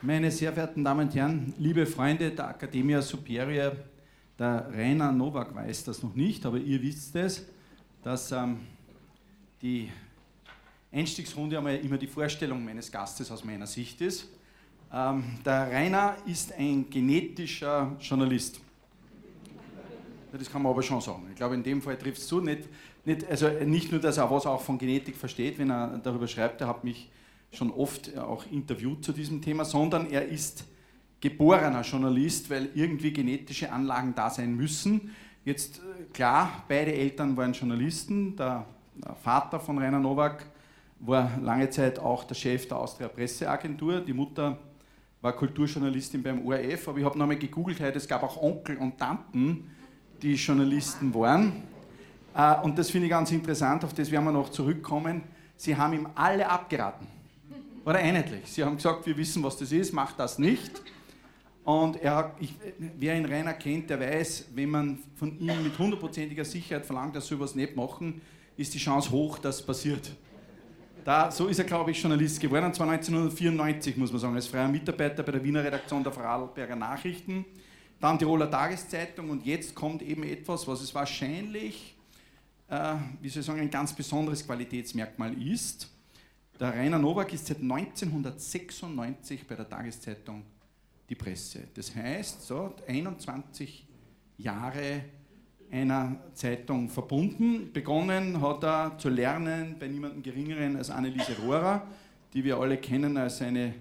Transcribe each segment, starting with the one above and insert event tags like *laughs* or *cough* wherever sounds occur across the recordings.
Meine sehr verehrten Damen und Herren, liebe Freunde der Academia Superior, der Rainer Nowak weiß das noch nicht, aber ihr wisst es, dass ähm, die Einstiegsrunde einmal immer die Vorstellung meines Gastes aus meiner Sicht ist. Ähm, der Rainer ist ein genetischer Journalist. Das kann man aber schon sagen. Ich glaube, in dem Fall trifft es zu. Nicht, nicht, also nicht nur, dass er was auch von Genetik versteht, wenn er darüber schreibt, er hat mich schon oft auch interviewt zu diesem Thema, sondern er ist geborener Journalist, weil irgendwie genetische Anlagen da sein müssen. Jetzt äh, klar, beide Eltern waren Journalisten. Der, Vater von Rainer Nowak war lange Zeit auch der Chef der Austria Presseagentur. Die Mutter war Kulturjournalistin beim ORF, aber ich habe nochmal gegoogelt, es gab auch Onkel und Tanten, die Journalisten waren. Äh, und das finde ich ganz interessant, auf das werden wir noch zurückkommen. Sie haben ihm alle abgeraten. Oder einheitlich. Sie haben gesagt, wir wissen, was das ist, macht das nicht. Und er, ich, wer ihn Rainer kennt, der weiß, wenn man von ihm mit hundertprozentiger Sicherheit verlangt, dass sie sowas nicht machen, ist die Chance hoch, dass es passiert. Da, so ist er, glaube ich, Journalist geworden, und zwar 1994, muss man sagen, als freier Mitarbeiter bei der Wiener Redaktion der Vorarlberger Nachrichten, dann Tiroler Tageszeitung und jetzt kommt eben etwas, was es wahrscheinlich, äh, wie soll ich sagen, ein ganz besonderes Qualitätsmerkmal ist. Der Rainer Nowak ist seit 1996 bei der Tageszeitung Die Presse. Das heißt, so 21 Jahre einer Zeitung verbunden. Begonnen hat er zu lernen bei niemandem Geringeren als Anneliese Rohrer, die wir alle kennen als eine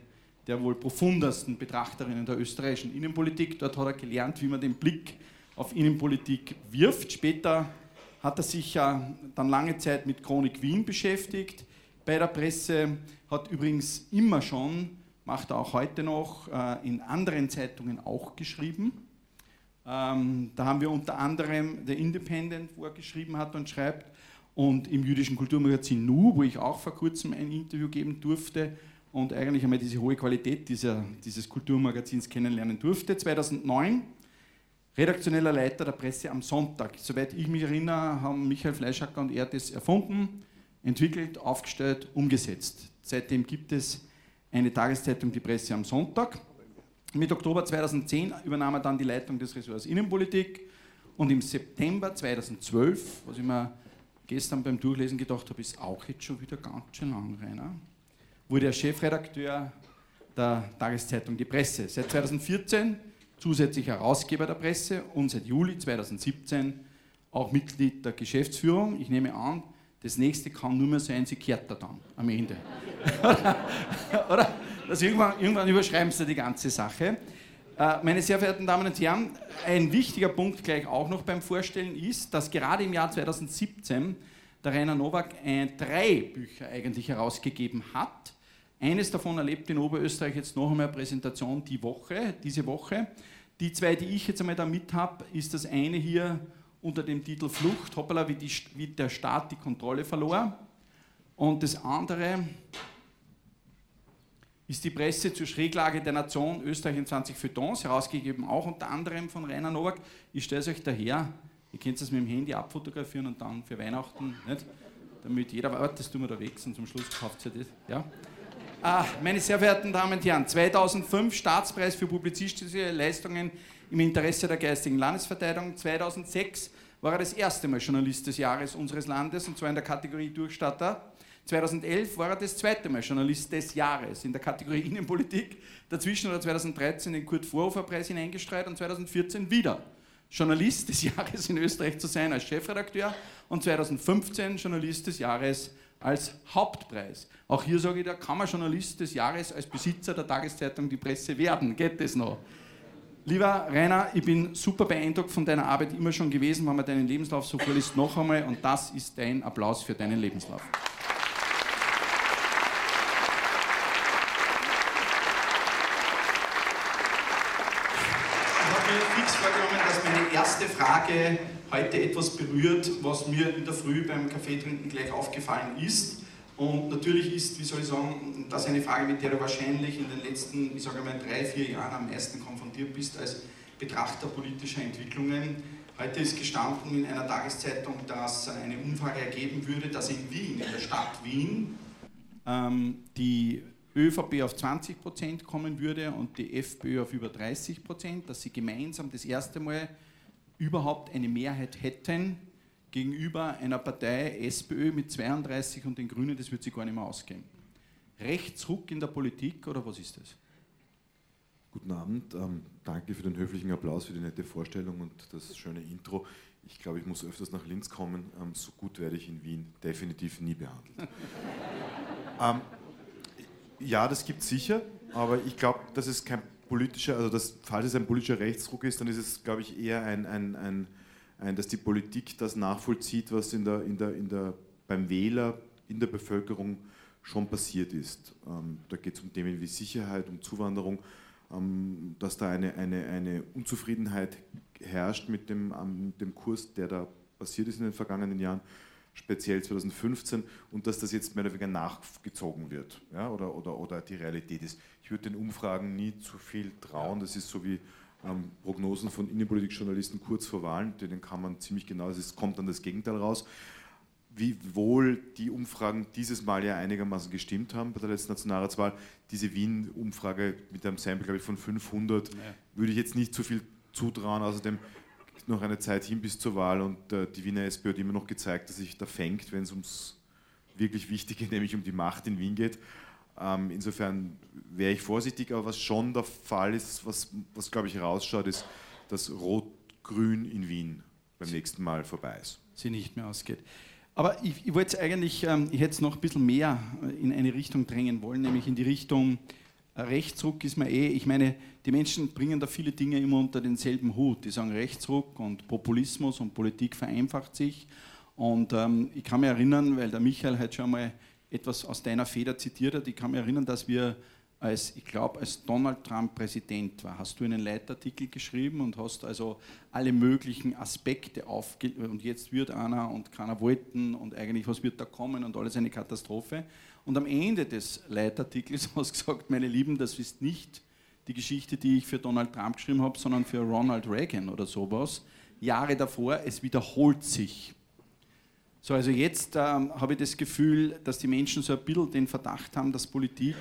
der wohl profundesten Betrachterinnen der österreichischen Innenpolitik. Dort hat er gelernt, wie man den Blick auf Innenpolitik wirft. Später hat er sich ja dann lange Zeit mit Chronik Wien beschäftigt. Bei der Presse hat übrigens immer schon, macht er auch heute noch, äh, in anderen Zeitungen auch geschrieben. Ähm, da haben wir unter anderem der Independent, wo er geschrieben hat und schreibt, und im jüdischen Kulturmagazin Nu, wo ich auch vor kurzem ein Interview geben durfte und eigentlich einmal diese hohe Qualität dieser, dieses Kulturmagazins kennenlernen durfte. 2009 redaktioneller Leiter der Presse am Sonntag. Soweit ich mich erinnere, haben Michael Fleischacker und er das erfunden, entwickelt, aufgestellt, umgesetzt. Seitdem gibt es eine Tageszeitung, die Presse am Sonntag. Mit Oktober 2010 übernahm er dann die Leitung des Ressorts Innenpolitik und im September 2012, was ich mir gestern beim Durchlesen gedacht habe, ist auch jetzt schon wieder ganz schön lang, Rainer, wurde er Chefredakteur der Tageszeitung Die Presse. Seit 2014 zusätzlich Herausgeber der Presse und seit Juli 2017 auch Mitglied der Geschäftsführung. Ich nehme an, das nächste kann nur mehr sein, sie kehrt da dann am Ende. *laughs* Oder? Also irgendwann, irgendwann überschreiben sie die ganze Sache. Äh, meine sehr verehrten Damen und Herren, ein wichtiger Punkt gleich auch noch beim Vorstellen ist, dass gerade im Jahr 2017 der Rainer Nowak drei Bücher eigentlich herausgegeben hat. Eines davon erlebt in Oberösterreich jetzt noch einmal eine Präsentation die Woche, diese Woche. Die zwei, die ich jetzt einmal da mit habe, ist das eine hier unter dem Titel Flucht, hoppala, wie, die, wie der Staat die Kontrolle verlor. Und das andere ist die Presse zur Schräglage der Nation Österreich in 20 Feuilletons, herausgegeben auch unter anderem von Rainer Nowak. Ich stelle es euch daher, ihr könnt es mit dem Handy abfotografieren und dann für Weihnachten, nicht? damit jeder weiß, das tun wir da weg und zum Schluss kauft ihr das. Ja? Ah, meine sehr verehrten Damen und Herren, 2005 Staatspreis für publizistische Leistungen im Interesse der geistigen Landesverteidigung. 2006 war er das erste Mal Journalist des Jahres unseres Landes und zwar in der Kategorie Durchstatter. 2011 war er das zweite Mal Journalist des Jahres in der Kategorie Innenpolitik. Dazwischen hat er 2013 den Kurt Vorhofer Preis hineingestreut und 2014 wieder Journalist des Jahres in Österreich zu sein als Chefredakteur und 2015 Journalist des Jahres Hauptpreis. Auch hier sage ich, da kann man Journalist des Jahres als Besitzer der Tageszeitung Die Presse werden. Geht das noch? Lieber Rainer, ich bin super beeindruckt von deiner Arbeit immer schon gewesen, wenn man deinen Lebenslauf so vorliest, noch einmal und das ist dein Applaus für deinen Lebenslauf. erste Frage heute etwas berührt, was mir in der Früh beim Kaffeetrinken gleich aufgefallen ist. Und natürlich ist, wie soll ich sagen, das eine Frage, mit der du wahrscheinlich in den letzten, ich sage mal, drei, vier Jahren am meisten konfrontiert bist als Betrachter politischer Entwicklungen. Heute ist gestanden in einer Tageszeitung, dass eine Umfrage ergeben würde, dass in Wien, in der Stadt Wien, ähm, die ÖVP auf 20 Prozent kommen würde und die FPÖ auf über 30 Prozent, dass sie gemeinsam das erste Mal überhaupt eine Mehrheit hätten gegenüber einer Partei SPÖ mit 32 und den Grünen, das wird sich gar nicht mehr ausgehen. Rechtsruck in der Politik oder was ist das? Guten Abend, ähm, danke für den höflichen Applaus, für die nette Vorstellung und das schöne Intro. Ich glaube, ich muss öfters nach Linz kommen. Ähm, so gut werde ich in Wien definitiv nie behandelt. *laughs* ähm, ja, das gibt es sicher, aber ich glaube, dass es kein politischer, also dass, falls es ein politischer Rechtsruck ist, dann ist es, glaube ich, eher ein, ein, ein, ein, dass die Politik das nachvollzieht, was in der, in der, in der, beim Wähler, in der Bevölkerung schon passiert ist. Ähm, da geht es um Themen wie Sicherheit, um Zuwanderung, ähm, dass da eine, eine, eine Unzufriedenheit herrscht mit dem, mit dem Kurs, der da passiert ist in den vergangenen Jahren, speziell 2015, und dass das jetzt mehr oder weniger nachgezogen wird ja, oder, oder, oder die Realität ist. Ich würde den Umfragen nie zu viel trauen, das ist so wie ähm, Prognosen von Innenpolitikjournalisten kurz vor Wahlen, denen kann man ziemlich genau, es kommt dann das Gegenteil raus wie wohl die Umfragen dieses Mal ja einigermaßen gestimmt haben bei der letzten Nationalratswahl. Diese Wien-Umfrage mit einem Sample, glaube ich, von 500 ja. würde ich jetzt nicht zu viel zutrauen. Außerdem noch eine Zeit hin bis zur Wahl und äh, die Wiener SPÖ hat immer noch gezeigt, dass sich da fängt, wenn es ums wirklich Wichtige, *laughs* nämlich um die Macht in Wien geht. Ähm, insofern wäre ich vorsichtig, aber was schon der Fall ist, was, was glaube ich rausschaut, ist, dass Rot-Grün in Wien beim nächsten Mal vorbei ist. Sie nicht mehr ausgeht. Aber ich, ich wollte eigentlich, ähm, ich hätte es noch ein bisschen mehr äh, in eine Richtung drängen wollen, nämlich in die Richtung Rechtsruck ist mir eh, ich meine, die Menschen bringen da viele Dinge immer unter denselben Hut. Die sagen Rechtsruck und Populismus und Politik vereinfacht sich. Und ähm, ich kann mich erinnern, weil der Michael heute schon mal etwas aus deiner Feder zitiert hat, ich kann mich erinnern, dass wir als, ich glaube, als Donald Trump Präsident war, hast du einen Leitartikel geschrieben und hast also alle möglichen Aspekte aufge und jetzt wird einer und keiner wollten und eigentlich was wird da kommen und alles eine Katastrophe. Und am Ende des Leitartikels *laughs* hast du gesagt, meine Lieben, das ist nicht die Geschichte, die ich für Donald Trump geschrieben habe, sondern für Ronald Reagan oder sowas. Jahre davor, es wiederholt sich. So, also jetzt ähm, habe ich das Gefühl, dass die Menschen so ein bisschen den Verdacht haben, dass Politik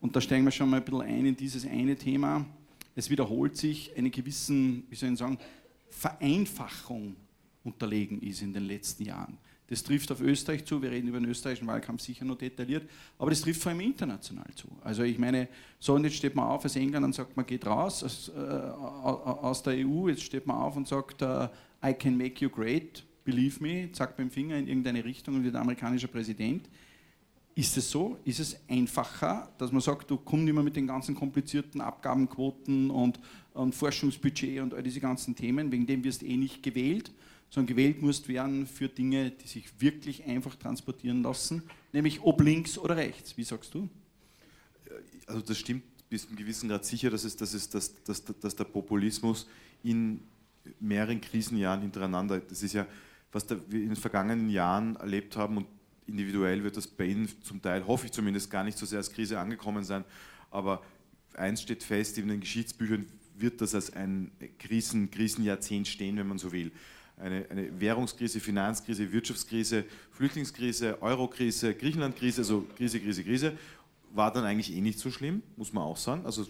und da steigen wir schon mal ein bisschen ein in dieses eine Thema. Es wiederholt sich eine gewissen, wie soll ich sagen, Vereinfachung unterlegen ist in den letzten Jahren. Das trifft auf Österreich zu, wir reden über den österreichischen Wahlkampf sicher noch detailliert, aber das trifft vor allem international zu. Also ich meine, so und jetzt steht man auf als England und sagt, man geht raus aus, äh, aus der EU, jetzt steht man auf und sagt, uh, I can make you great, believe me, mit dem Finger in irgendeine Richtung und wird amerikanischer Präsident. Ist es so? Ist es einfacher, dass man sagt, du kommst nicht mehr mit den ganzen komplizierten Abgabenquoten und, und Forschungsbudget und all diese ganzen Themen, wegen dem wirst du eh nicht gewählt, sondern gewählt musst werden für Dinge, die sich wirklich einfach transportieren lassen, nämlich ob links oder rechts. Wie sagst du? Also das stimmt bis zu einem gewissen Grad sicher, dass, es, dass, es, dass, dass, dass der Populismus in mehreren Krisenjahren hintereinander, das ist ja, was wir in den vergangenen Jahren erlebt haben und individuell wird das bei Ihnen zum Teil, hoffe ich zumindest, gar nicht so sehr als Krise angekommen sein. Aber eins steht fest, in den Geschichtsbüchern wird das als ein Krisen, Krisenjahrzehnt stehen, wenn man so will. Eine, eine, Währungskrise, Finanzkrise, Wirtschaftskrise, Flüchtlingskrise, Eurokrise, Griechenlandkrise, also Krise, Krise, Krise, war dann eigentlich eh nicht so schlimm, muss man auch sagen. Also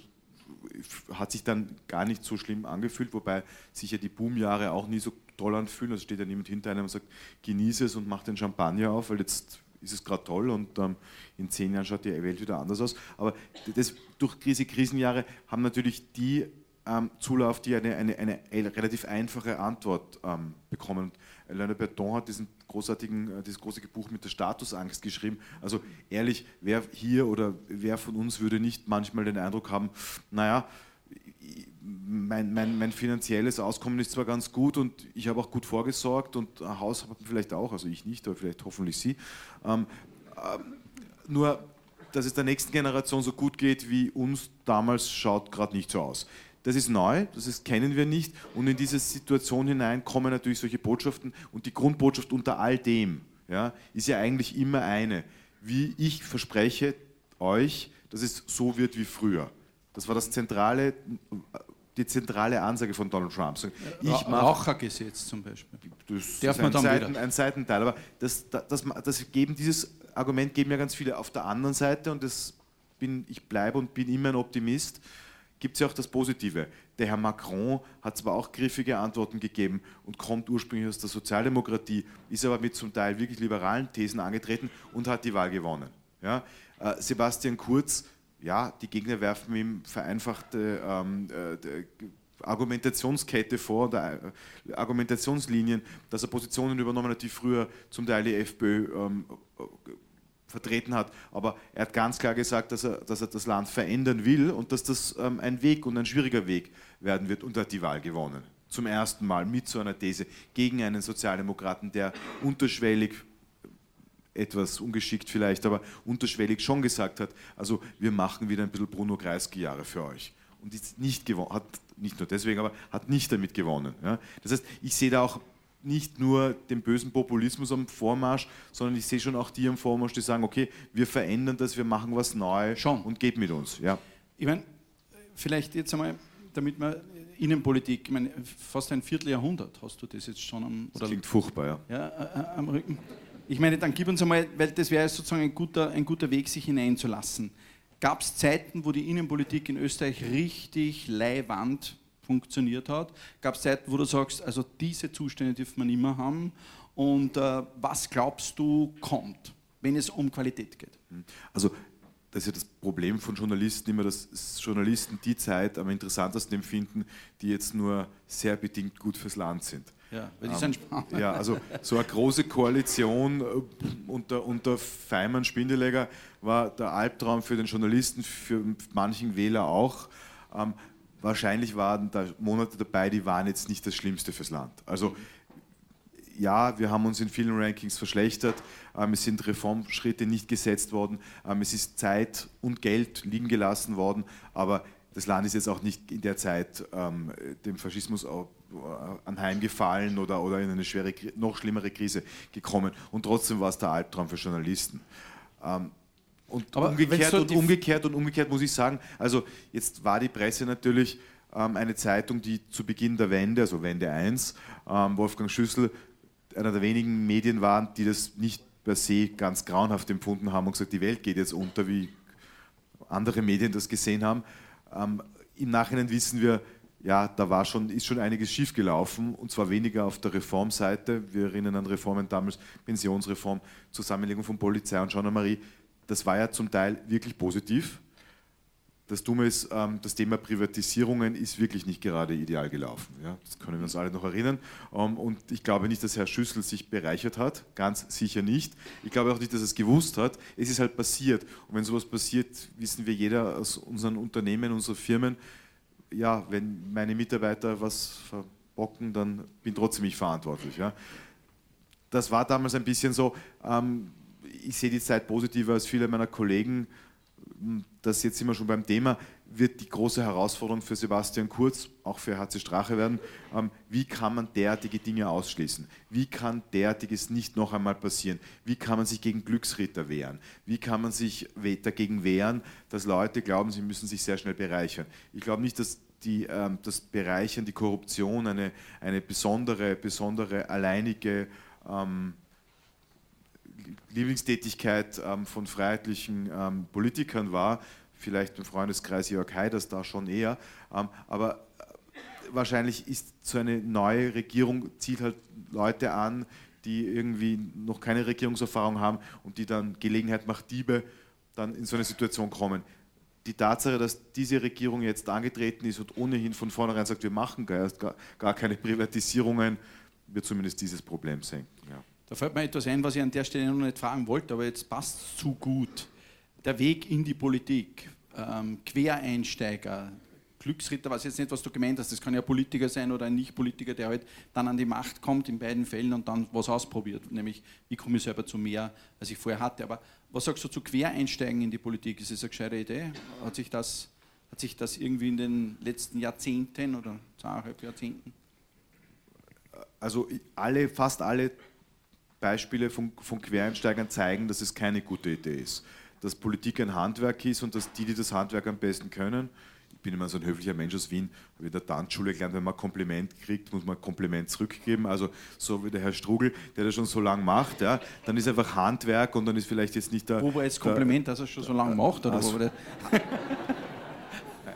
hat sich dann gar nicht so schlimm angefühlt, wobei sich ja die Boomjahre auch nie so toll anfühlen. Also steht ja niemand hinter einem und sagt, genieße es und mach den Champagner auf, weil jetzt ist es gerade toll und ähm, in zehn Jahren schaut die Welt wieder anders aus. Aber das, durch diese Krisenjahre haben natürlich die ähm, Zulauf, die eine, eine, eine, relativ einfache Antwort ähm, bekommen. Alain Berton hat diesen großartigen, äh, dieses große Buch mit der Statusangst geschrieben. Also ehrlich, wer hier oder wer von uns würde nicht manchmal den Eindruck haben, naja, mein, mein, mein, finanzielles Auskommen ist zwar ganz gut und ich habe auch gut vorgesorgt und ein Haus habe vielleicht auch, also ich nicht, aber vielleicht hoffentlich Sie. Ähm, äh, nur, dass es der nächsten Generation so gut geht wie uns damals, schaut gerade nicht so aus. Das ist neu, das ist, kennen wir nicht und in diese Situation hinein kommen natürlich solche Botschaften und die Grundbotschaft unter all dem ja, ist ja eigentlich immer eine, wie ich verspreche euch, dass es so wird wie früher. Das war das zentrale die zentrale Ansage von Donald Trump. Ich Ra Rauchergesetz zum Beispiel. Das Darf ist man ein, Seiten, ein Seitenteil. Aber das, das, das, geben, dieses Argument geben ja ganz viele. Auf der anderen Seite, und das bin, ich bleibe und bin immer ein Optimist, gibt es ja auch das Positive. Der Herr Macron hat zwar auch griffige Antworten gegeben und kommt ursprünglich aus der Sozialdemokratie, ist aber mit zum Teil wirklich liberalen Thesen angetreten und hat die Wahl gewonnen. Ja? Äh, Sebastian Kurz ja, die Gegner werfen ihm vereinfachte ähm, äh, Argumentationskette vor, oder, äh, Argumentationslinien, dass er Positionen übernommen hat, die früher zum Teil die FPÖ ähm, vertreten hat. Aber er hat ganz klar gesagt, dass er, dass er das Land verändern will und dass das ähm, ein Weg und ein schwieriger Weg werden wird und er hat die Wahl gewonnen. Zum ersten Mal mit so einer These gegen einen Sozialdemokraten, der unterschwellig etwas ungeschickt vielleicht, aber unterschwellig schon gesagt hat, also wir machen wieder ein bisschen Bruno Kreisky-Jahre für euch. Und ist nicht gewonnen, hat nicht nur deswegen, aber hat nicht damit gewonnen. Ja. Das heißt, ich sehe da auch nicht nur den bösen Populismus am Vormarsch, sondern ich sehe schon auch die am Vormarsch, die sagen, okay, wir verändern das, wir machen was Neues schon. und geht mit uns. Ja. Ich meine, vielleicht jetzt einmal, damit man Innenpolitik, ich meine, fast ein Vierteljahrhundert hast du das jetzt schon am... Das klingt furchtbar, ja. ja äh, am Rücken. Ich meine, dann gib uns einmal, weil das wäre sozusagen ein guter, ein guter Weg, sich hineinzulassen. Gab es Zeiten, wo die Innenpolitik in Österreich richtig leihwand funktioniert hat? Gab es Zeiten, wo du sagst, also diese Zustände dürfen wir nicht mehr haben? Und äh, was glaubst du kommt, wenn es um Qualität geht? Also das ist ja das Problem von Journalisten immer, dass Journalisten die Zeit am interessantesten empfinden, die jetzt nur sehr bedingt gut fürs Land sind. Ja, weil die ähm, sind spannend. Ja, also so eine große Koalition äh, unter, unter Feimann, Spindelegger war der Albtraum für den Journalisten, für manchen Wähler auch. Ähm, wahrscheinlich waren da Monate dabei, die waren jetzt nicht das Schlimmste fürs Land. Also ja, wir haben uns in vielen Rankings verschlechtert, ähm, es sind Reformschritte nicht gesetzt worden, ähm, es ist Zeit und Geld liegen gelassen worden, aber das Land ist jetzt auch nicht in der Zeit ähm, dem Faschismus anheimgefallen oder, oder in eine schwere, noch schlimmere Krise gekommen. Und trotzdem war es der Albtraum für Journalisten. Und Aber umgekehrt und umgekehrt und umgekehrt muss ich sagen, also jetzt war die Presse natürlich ähm, eine Zeitung, die zu Beginn der Wende, also Wende 1, ähm, Wolfgang Schüssel, einer der wenigen Medien waren, die das nicht per se ganz grauenhaft empfunden haben und gesagt, die Welt geht jetzt unter, wie andere Medien das gesehen haben. Ähm, Im Nachhinein wissen wir, ja, da war schon, ist schon einiges schiefgelaufen und zwar weniger auf der Reformseite. Wir erinnern an Reformen damals, Pensionsreform, Zusammenlegung von Polizei und Gendarmerie. Das war ja zum Teil wirklich positiv. Das Dumme ist, ähm, das Thema Privatisierungen ist wirklich nicht gerade ideal gelaufen. Das können wir uns alle noch erinnern. Ähm, und ich glaube nicht, dass Herr Schüssel sich bereichert hat, ganz sicher nicht. Ich glaube auch nicht, dass er es gewusst hat. Es ist halt passiert. Und wenn sowas passiert, wissen wir jeder aus unseren Unternehmen, unseren Firmen, ja, wenn meine Mitarbeiter was verbocken, dann bin trotzdem ich verantwortlich. Das war damals ein bisschen so, ähm, ich sehe die Zeit positiver als viele meiner Kollegen. Das jetzt wir schon beim Thema, wird die große Herausforderung für Sebastian Kurz, auch für HC Strache werden. Ähm, wie kann man derartige Dinge ausschließen? Wie kann derartiges nicht noch einmal passieren? Wie kann man sich gegen Glücksritter wehren? Wie kann man sich dagegen wehren, dass Leute glauben, sie müssen sich sehr schnell bereichern? Ich glaube nicht, dass die, ähm, das Bereichern, die Korruption eine, eine besondere, besondere alleinige ähm, Lieblingstätigkeit ähm, von freiheitlichen ähm, Politikern war. Vielleicht im Freundeskreis Jörg Haiders da schon eher. Ähm, aber äh, wahrscheinlich ist so eine neue Regierung, zieht halt Leute an, die irgendwie noch keine Regierungserfahrung haben und die dann Gelegenheit macht Diebe dann in so eine Situation kommen. Die Tatsache, dass diese Regierung jetzt angetreten ist und ohnehin von vornherein sagt, wir machen gar, gar keine Privatisierungen, wird zumindest dieses Problem senken. Ja. Da fällt mir etwas ein, was ich an der Stelle noch nicht fragen wollte, aber jetzt passt es zu gut. Der Weg in die Politik, ähm, Quereinsteiger, Glücksritter, weiß jetzt nicht, was du gemeint hast, das kann ja Politiker sein oder ein Nicht-Politiker, der halt dann an die Macht kommt in beiden Fällen und dann was ausprobiert, nämlich wie komme ich selber zu mehr, als ich vorher hatte. Aber was sagst du zu Quereinsteigen in die Politik? Ist das eine gescheite Idee? Hat sich das, hat sich das irgendwie in den letzten Jahrzehnten oder zweieinhalb Jahrzehnten? Also alle, fast alle Beispiele von, von Quereinsteigern zeigen, dass es keine gute Idee ist. Dass Politik ein Handwerk ist und dass die, die das Handwerk am besten können, ich bin immer so ein höflicher Mensch aus Wien, habe in der Tanzschule gelernt, wenn man ein Kompliment kriegt, muss man ein Kompliment zurückgeben. Also so wie der Herr Strugel, der das schon so lange macht, ja, dann ist einfach Handwerk und dann ist vielleicht jetzt nicht der... Wo war jetzt Kompliment, dass er schon so lange macht? Oder also, *laughs*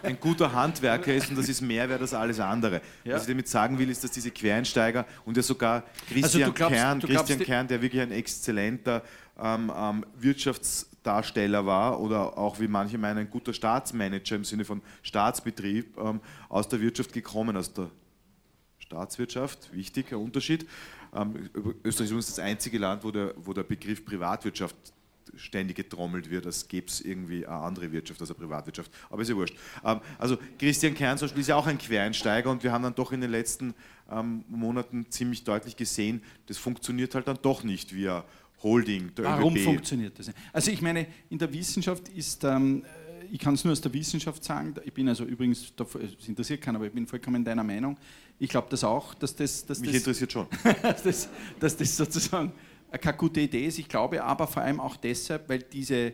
ein guter Handwerker ist und das ist mehr wert als alles andere. Ja. Was ich damit sagen will, ist, dass diese Quereinsteiger und ja sogar Christian also glaubst, Kern, Christian Kern, der wirklich ein exzellenter ähm, ähm, Wirtschaftsdarsteller war oder auch, wie manche meinen, ein guter Staatsmanager im Sinne von Staatsbetrieb ähm, aus der Wirtschaft gekommen, aus der Staatswirtschaft, wichtiger Unterschied. Ähm, Österreich ist übrigens das einzige Land, wo der, wo der Begriff Privatwirtschaft ständig getrommelt wird, als gäbe es irgendwie eine andere Wirtschaft als eine Privatwirtschaft. Aber ist ja wurscht. Ähm, also Christian Kern zum Beispiel ist ja auch ein Quereinsteiger und wir haben dann doch in den letzten ähm, Monaten ziemlich deutlich gesehen, das funktioniert halt dann doch nicht via Holding der Warum ÖBB. funktioniert das nicht? Also ich meine, in der Wissenschaft ist, ähm, ich kann es nur aus der Wissenschaft sagen, ich bin also übrigens, es interessiert keinen, aber ich bin vollkommen deiner Meinung. Ich glaube das auch, dass das... Dass Mich das, interessiert schon. *laughs* dass, das, dass das sozusagen keine gute Idee ist. Ich glaube aber vor allem auch deshalb, weil diese,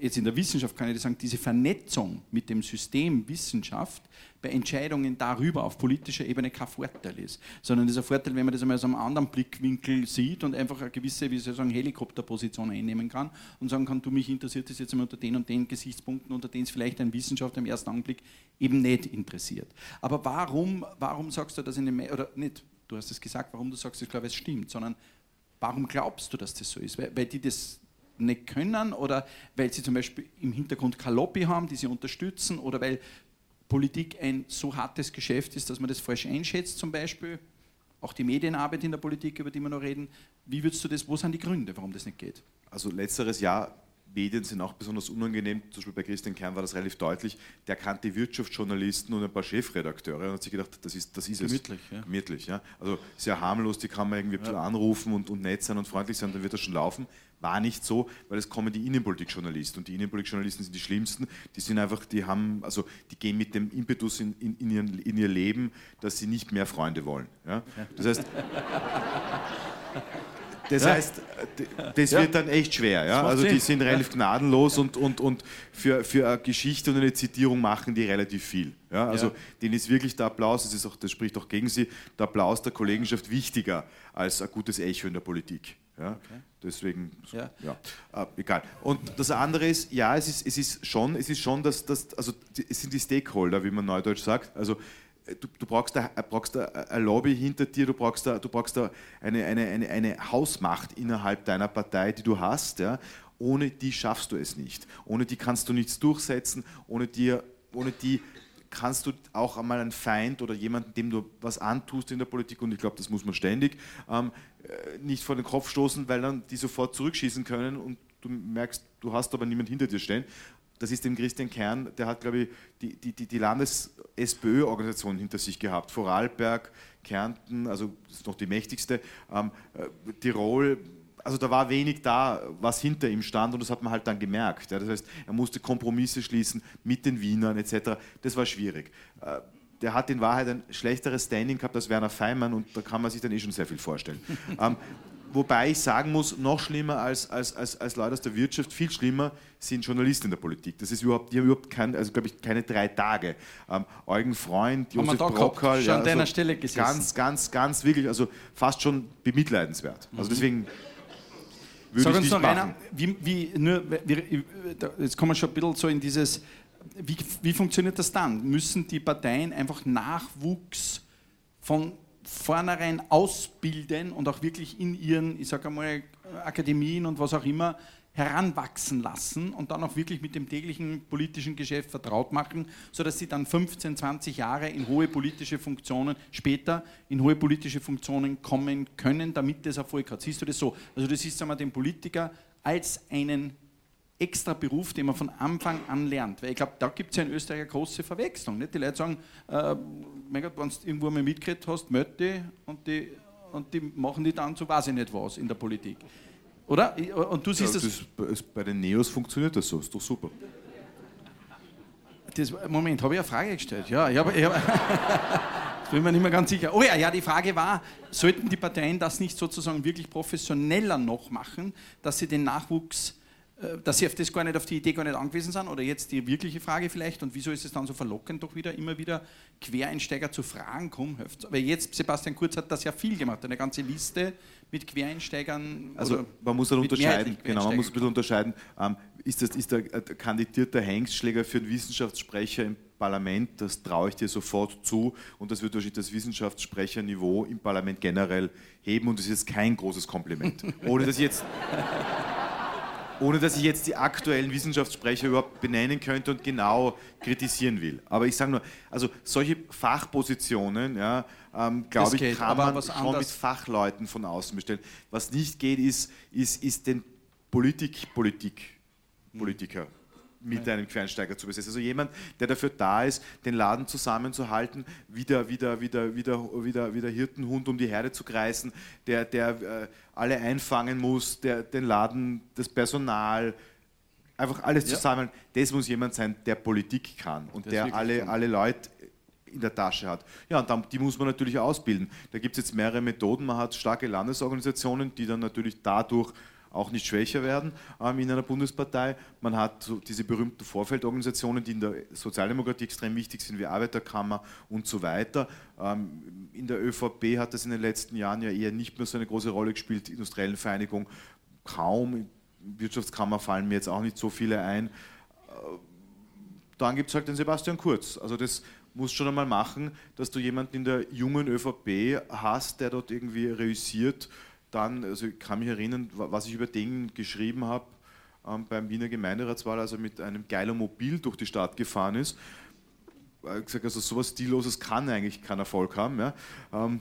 jetzt in der Wissenschaft kann ich das sagen, diese Vernetzung mit dem System Wissenschaft bei Entscheidungen darüber auf politischer Ebene kein Vorteil ist, sondern ein Vorteil, wenn man das einmal aus einem anderen Blickwinkel sieht und einfach eine gewisse, wie soll ich sagen, Helikopterposition einnehmen kann und sagen kann, du, mich interessiert das jetzt einmal unter den und den Gesichtspunkten, unter denen es vielleicht ein Wissenschaftler im ersten Augenblick eben nicht interessiert. Aber warum, warum sagst du das in dem, oder nicht, du hast es gesagt, warum du sagst, ich glaube, es stimmt, sondern Warum glaubst du, dass das so ist? Weil, weil die das nicht können oder weil sie zum Beispiel im Hintergrund Lobby haben, die sie unterstützen oder weil Politik ein so hartes Geschäft ist, dass man das falsch einschätzt zum Beispiel? Auch die Medienarbeit in der Politik, über die wir noch reden. Wie würdest du das, wo sind die Gründe, warum das nicht geht? Also letzteres Jahr Medien sind auch besonders unangenehm. Zum Beispiel bei Christian Kern war das relativ deutlich. Der kannte Wirtschaftsjournalisten und ein paar Chefredakteure und hat sich gedacht, das ist, das ist Gemütlich, es. Ja. Gemütlich. Ja. Also sehr harmlos, die kann man irgendwie ja. anrufen und, und nett sein und freundlich sein, dann wird das schon laufen. War nicht so, weil es kommen die Innenpolitikjournalisten und die Innenpolitikjournalisten sind die schlimmsten. Die sind einfach, die haben, also die gehen mit dem Impetus in, in, in, ihren, in ihr Leben, dass sie nicht mehr Freunde wollen. Ja. Das heißt. *laughs* Das ja. heißt, das ja. wird dann echt schwer. Ja? Also die sind relativ gnadenlos und, und, und für, für eine Geschichte und eine Zitierung machen die relativ viel. Ja? Also denen ist wirklich der Applaus, das, ist auch, das spricht auch gegen sie, der Applaus der Kollegenschaft wichtiger als ein gutes Echo in der Politik. Ja? Okay. Deswegen, ja. ja. Äh, egal. Und das andere ist, ja, es ist, es ist schon, es ist schon, dass, dass also es sind die Stakeholder, wie man neudeutsch sagt. Also du, du brauchst, da, brauchst da ein Lobby hinter dir, du brauchst da, du brauchst eine, eine, eine, eine Hausmacht innerhalb deiner Partei, die du hast. Ja? Ohne die schaffst du es nicht. Ohne die kannst du nichts durchsetzen, ohne, dir, ohne die kannst du auch einmal einen Feind oder jemanden, dem du was antust in der Politik, und ich glaube, das muss man ständig, ähm, äh, nicht vor den Kopf stoßen, weil dann die sofort zurückschießen können und du merkst, du hast aber niemand hinter dir stehen das ist dem Christian Kern, der hat, glaube ich, die, die, die Landes-SPÖ-Organisation hinter sich gehabt. Vorarlberg, Kärnten, also das ist noch die mächtigste, ähm, äh, Tirol, also da war wenig da, was hinter ihm stand und das hat man halt dann gemerkt. Ja. Das heißt, er musste Kompromisse schließen mit den Wienern etc. Das war schwierig. Äh, der hat in Wahrheit ein schlechteres Standing gehabt als Werner Feimann und da kann man sich dann eh schon sehr viel vorstellen. ähm, Wobei ich sagen muss, noch schlimmer als, als, als, als Leute aus der Wirtschaft, viel schlimmer sind Journalisten in der Politik. Das ist überhaupt, die haben überhaupt kein, also glaube ich, keine drei Tage. Ähm, Eugen Freund, Josef Brockal, ja, also Stelle gesessen. ganz, ganz, ganz wirklich, also fast schon bemitleidenswert. Also mhm. deswegen würde Sag ich uns noch einer, wie, wie, nur, jetzt kommen wir schon ein bisschen so in dieses, wie, wie funktioniert das dann? Müssen die Parteien einfach Nachwuchs von vornherein ausbilden und auch wirklich in ihren, ich sage einmal, Akademien und was auch immer heranwachsen lassen und dann auch wirklich mit dem täglichen politischen Geschäft vertraut machen, sodass sie dann 15, 20 Jahre in hohe politische Funktionen, später in hohe politische Funktionen kommen können, damit das Erfolg hat. Siehst du das so? Also das ist einmal den Politiker als einen extra Beruf, den man von Anfang an lernt. Weil ich glaube, da gibt es ja in Österreich eine große Verwechslung. Nicht? Die Leute sagen, äh, mein Gott, wenn du irgendwo mal mitgekriegt hast, melde dich und die, und die machen die dann so weiß ich nicht was in der Politik. Oder? Und du siehst ja, das, das, Bei den Neos funktioniert das so, ist doch super. Das, Moment, habe ich eine Frage gestellt? Ja, ich habe. Ich hab, *laughs* bin mir nicht mehr ganz sicher. Oh ja, ja, die Frage war, sollten die Parteien das nicht sozusagen wirklich professioneller noch machen, dass sie den Nachwuchs dass sie auf das gar nicht, auf die Idee gar nicht angewiesen sind? Oder jetzt die wirkliche Frage vielleicht, und wieso ist es dann so verlockend, doch wieder immer wieder Quereinsteiger zu fragen, komm, helft. Weil jetzt, Sebastian Kurz hat das ja viel gemacht, eine ganze Liste mit Quereinsteigern. Also man muss dann unterscheiden, genau, man muss ein bisschen unterscheiden, ähm, ist, das, ist der äh, kandidierter Hengstschläger für einen Wissenschaftssprecher im Parlament, das traue ich dir sofort zu und das wird durch das Wissenschaftssprecherniveau im Parlament generell heben und das ist jetzt kein großes Kompliment. Ohne dass ich jetzt ohne dass ich jetzt die aktuellen Wissenschaftssprecher überhaupt benennen könnte und genau kritisieren will. Aber ich sage nur, also solche Fachpositionen, ja, ähm, glaube ich, kann man schon anders. mit Fachleuten von außen bestellen. Was nicht geht, ist, ist, ist den Politik, Politik, Politiker mit einem Quereinsteiger zu besetzen. Also jemand, der dafür da ist, den Laden zusammenzuhalten, wieder, wieder, wieder, wieder, wieder, wieder Hirtenhund um die Herde zu kreisen, der, der äh, alle einfangen muss, der den Laden, das Personal, einfach alles ja. zusammen. Das muss jemand sein, der Politik kann und das der alle, alle Leute in der Tasche hat. Ja, und dann, die muss man natürlich ausbilden. Da gibt es jetzt mehrere Methoden. Man hat starke Landesorganisationen, die dann natürlich dadurch auch nicht schwächer werden ähm, in einer Bundespartei. Man hat so diese berühmten Vorfeldorganisationen, die in der Sozialdemokratie extrem wichtig sind, wie Arbeiterkammer und so weiter. Ähm, in der ÖVP hat das in den letzten Jahren ja eher nicht mehr so eine große Rolle gespielt, industriellen Vereinigung kaum. Wirtschaftskammer fallen mir jetzt auch nicht so viele ein. Äh, dann gibt es halt den Sebastian Kurz. Also das musst schon einmal machen, dass du jemanden in der jungen ÖVP hast, der dort irgendwie reüssiert dann, also ich kann mich erinnern, was ich über den geschrieben habe ähm, beim Wiener Gemeinderatswahl, als er mit einem geiler Mobil durch die Stadt gefahren ist. Ich gesagt, also sowas Stilloses kann eigentlich keinen Erfolg haben. Ja. Ähm,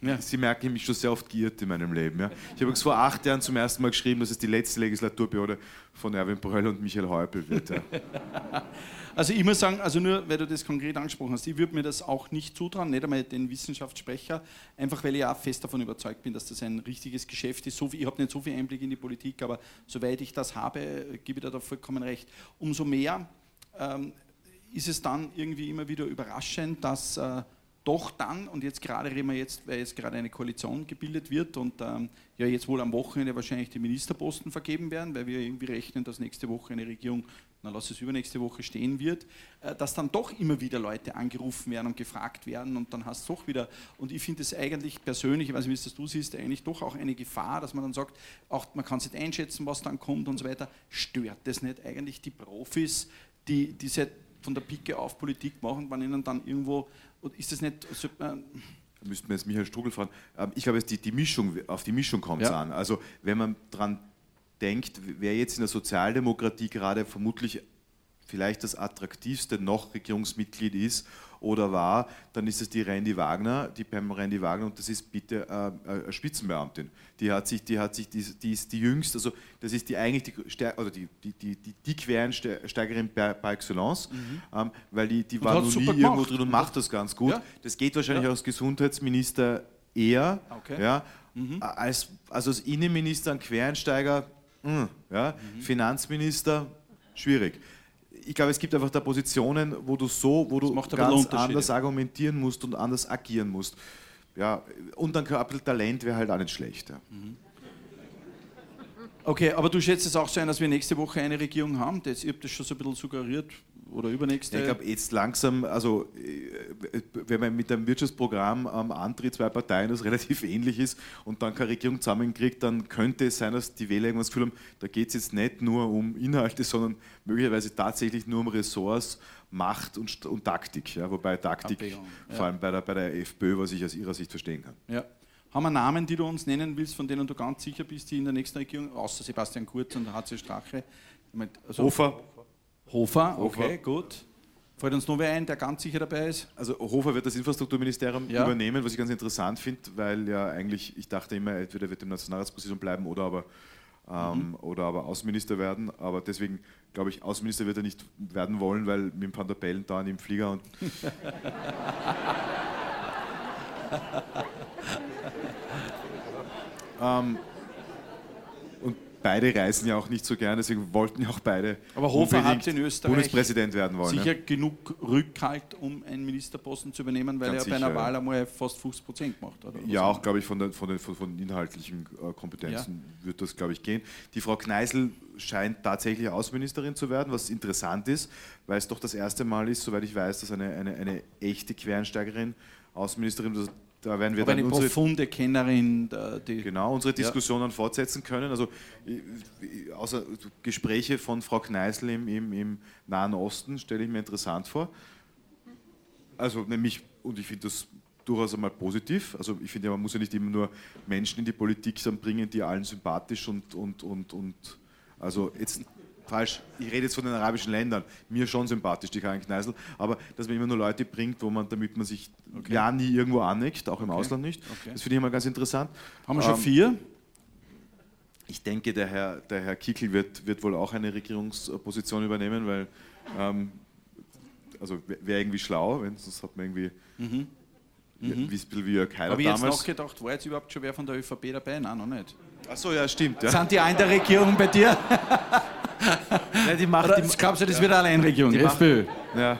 ja. Sie merken, ich habe mich schon sehr oft geirrt in meinem Leben. Ja. Ich habe vor acht Jahren zum ersten Mal geschrieben, dass es die letzte Legislaturperiode von Erwin Bröll und Michael Häupl wird. Ja. *laughs* Also ich muss sagen, also nur weil du das konkret angesprochen hast, ich würde mir das auch nicht zutrauen, nicht einmal den Wissenschaftssprecher, einfach weil ich auch fest davon überzeugt bin, dass das ein richtiges Geschäft ist. So viel, ich habe nicht so viel Einblick in die Politik, aber soweit ich das habe, gebe ich dir da vollkommen recht. Umso mehr ähm, ist es dann irgendwie immer wieder überraschend, dass äh, doch dann, und jetzt gerade reden wir jetzt, weil jetzt gerade eine Koalition gebildet wird und ähm, ja jetzt wohl am Wochenende wahrscheinlich die Ministerposten vergeben werden, weil wir irgendwie rechnen, dass nächste Woche eine Regierung, na lass es übernächste Woche stehen wird, äh, dass dann doch immer wieder Leute angerufen werden und gefragt werden und dann hast du doch wieder, und ich finde es eigentlich persönlich, ich weiß nicht, wie es du siehst, eigentlich doch auch eine Gefahr, dass man dann sagt, auch man kann es nicht einschätzen, was dann kommt und so weiter. Stört das nicht eigentlich die Profis, die diese von der Pike auf Politik machen, wenn ihnen dann irgendwo ist das nicht. da müssten wir jetzt Michael Strugel fragen. Ähm, ich glaube, die, die Mischung, auf die Mischung kommt es ja. an. Also, wenn man daran denkt, wer jetzt in der Sozialdemokratie gerade vermutlich vielleicht das attraktivste noch Regierungsmitglied ist oder war, dann ist es die Randy Wagner, die Pam Randy Wagner und das ist bitte äh, eine Spitzenbeamtin. Die hat sich, die hat sich, die, die ist die jüngste, also das ist die eigentlich die, oder die, die, die, die, die Quereinsteigerin par, par excellence, mhm. ähm, weil die, die war noch nie gemacht. irgendwo drin und macht das ganz gut. Ja. Das geht wahrscheinlich ja. als Gesundheitsminister eher, okay. ja, mhm. als, also als Innenminister ein Quereinsteiger, mh, ja, mhm. Finanzminister, schwierig ich glaube, es gibt einfach da Positionen, wo du so, wo du ganz anders argumentieren musst und anders agieren musst. Ja, und dann bisschen Talent wäre halt auch nicht schlecht. Ja. Mhm. Okay, aber du schätzt es auch so ein, dass wir nächste Woche eine Regierung haben? Das, ich habe das schon so ein bisschen suggeriert oder übernächste. ich glaube, jetzt langsam, also äh, wenn man mit einem Wirtschaftsprogramm ähm, antritt, zwei Parteien, das *laughs* relativ ähnlich ist und dann keine Regierung zusammenkriegt, dann könnte es sein, dass die Wähler irgendwas Gefühl haben, da geht es jetzt nicht nur um Inhalte, sondern möglicherweise tatsächlich nur um Ressorts, Macht und, und Taktik. Ja, wobei Taktik, ja. vor allem bei der, bei der FPÖ, was ich aus ihrer Sicht verstehen kann. Ja. Haben wir Namen, die du uns nennen willst, von denen du ganz sicher bist, die in der nächsten Regierung, außer Sebastian Kurz und HC Strache? Also Hofer. Hofer, okay, Hofer. gut. Fällt uns noch wer ein, der ganz sicher dabei ist? Also Hofer wird das Infrastrukturministerium ja. übernehmen, was ich ganz interessant finde, weil ja eigentlich, ich dachte immer, entweder wird er im Nationalratsposition bleiben oder aber, ähm, mhm. oder aber Außenminister werden. Aber deswegen glaube ich, Außenminister wird er nicht werden wollen, weil mit dem Van der Bellen da im Flieger und. *laughs* ähm, und beide reisen ja auch nicht so gern, deswegen wollten ja auch beide Aber Hofer hat in Österreich Bundespräsident werden wollen. sicher Ne? genug Rückhalt, um einen Ministerposten zu übernehmen, weil Ganz er bei einer sicher, ja. Wahl einmal fast 50 Prozent gemacht hat. Ja, auch, glaube ich, von, den- von, den, von, von inhaltlichen äh, Kompetenzen wird das, glaube ich, gehen. Die Frau Kneißl scheint tatsächlich Außenministerin zu werden, was interessant ist, weil es doch das erste Mal ist, soweit ich weiß, dass eine, eine, eine echte Quereinsteigerin Außenministerin, da werden wir Aber dann eine unsere, profunde Kennerin, die. genau, unsere Ja. Diskussion dann fortsetzen können. Also außer Gespräche von Frau Kneißl im, im, im Nahen Osten stelle ich mir interessant vor. Also nämlich, und ich finde das durchaus einmal positiv. Also ich finde, ja, man muss ja nicht immer nur Menschen in die Politik bringen, die allen sympathisch und, und, und, und also jetzt falsch, ich rede jetzt von den arabischen Ländern, mir schon sympathisch, die Karin Kneißl, aber dass man immer nur Leute bringt, wo man, damit man sich ja nie irgendwo aneckt, auch im Ausland nicht. Okay. Das finde ich immer ganz interessant. Haben wir schon Ähm, vier? ich denke, der Herr, der Herr Kickl wird, wird wohl auch eine Regierungsposition übernehmen, weil ähm, also wäre irgendwie schlau, wenn sonst hat man irgendwie wie, wie, ein bisschen wie Jörg Haider Habe ich jetzt damals. nachgedacht, war jetzt überhaupt schon wer von der ÖVP dabei? Nein, noch nicht. Achso, ja, stimmt. Ja. Sind die in der Regierung bei dir? *laughs* Ja, die, macht, Oder die, glaubst du, das wird eine Alleinregierung? die FPÖ. ja,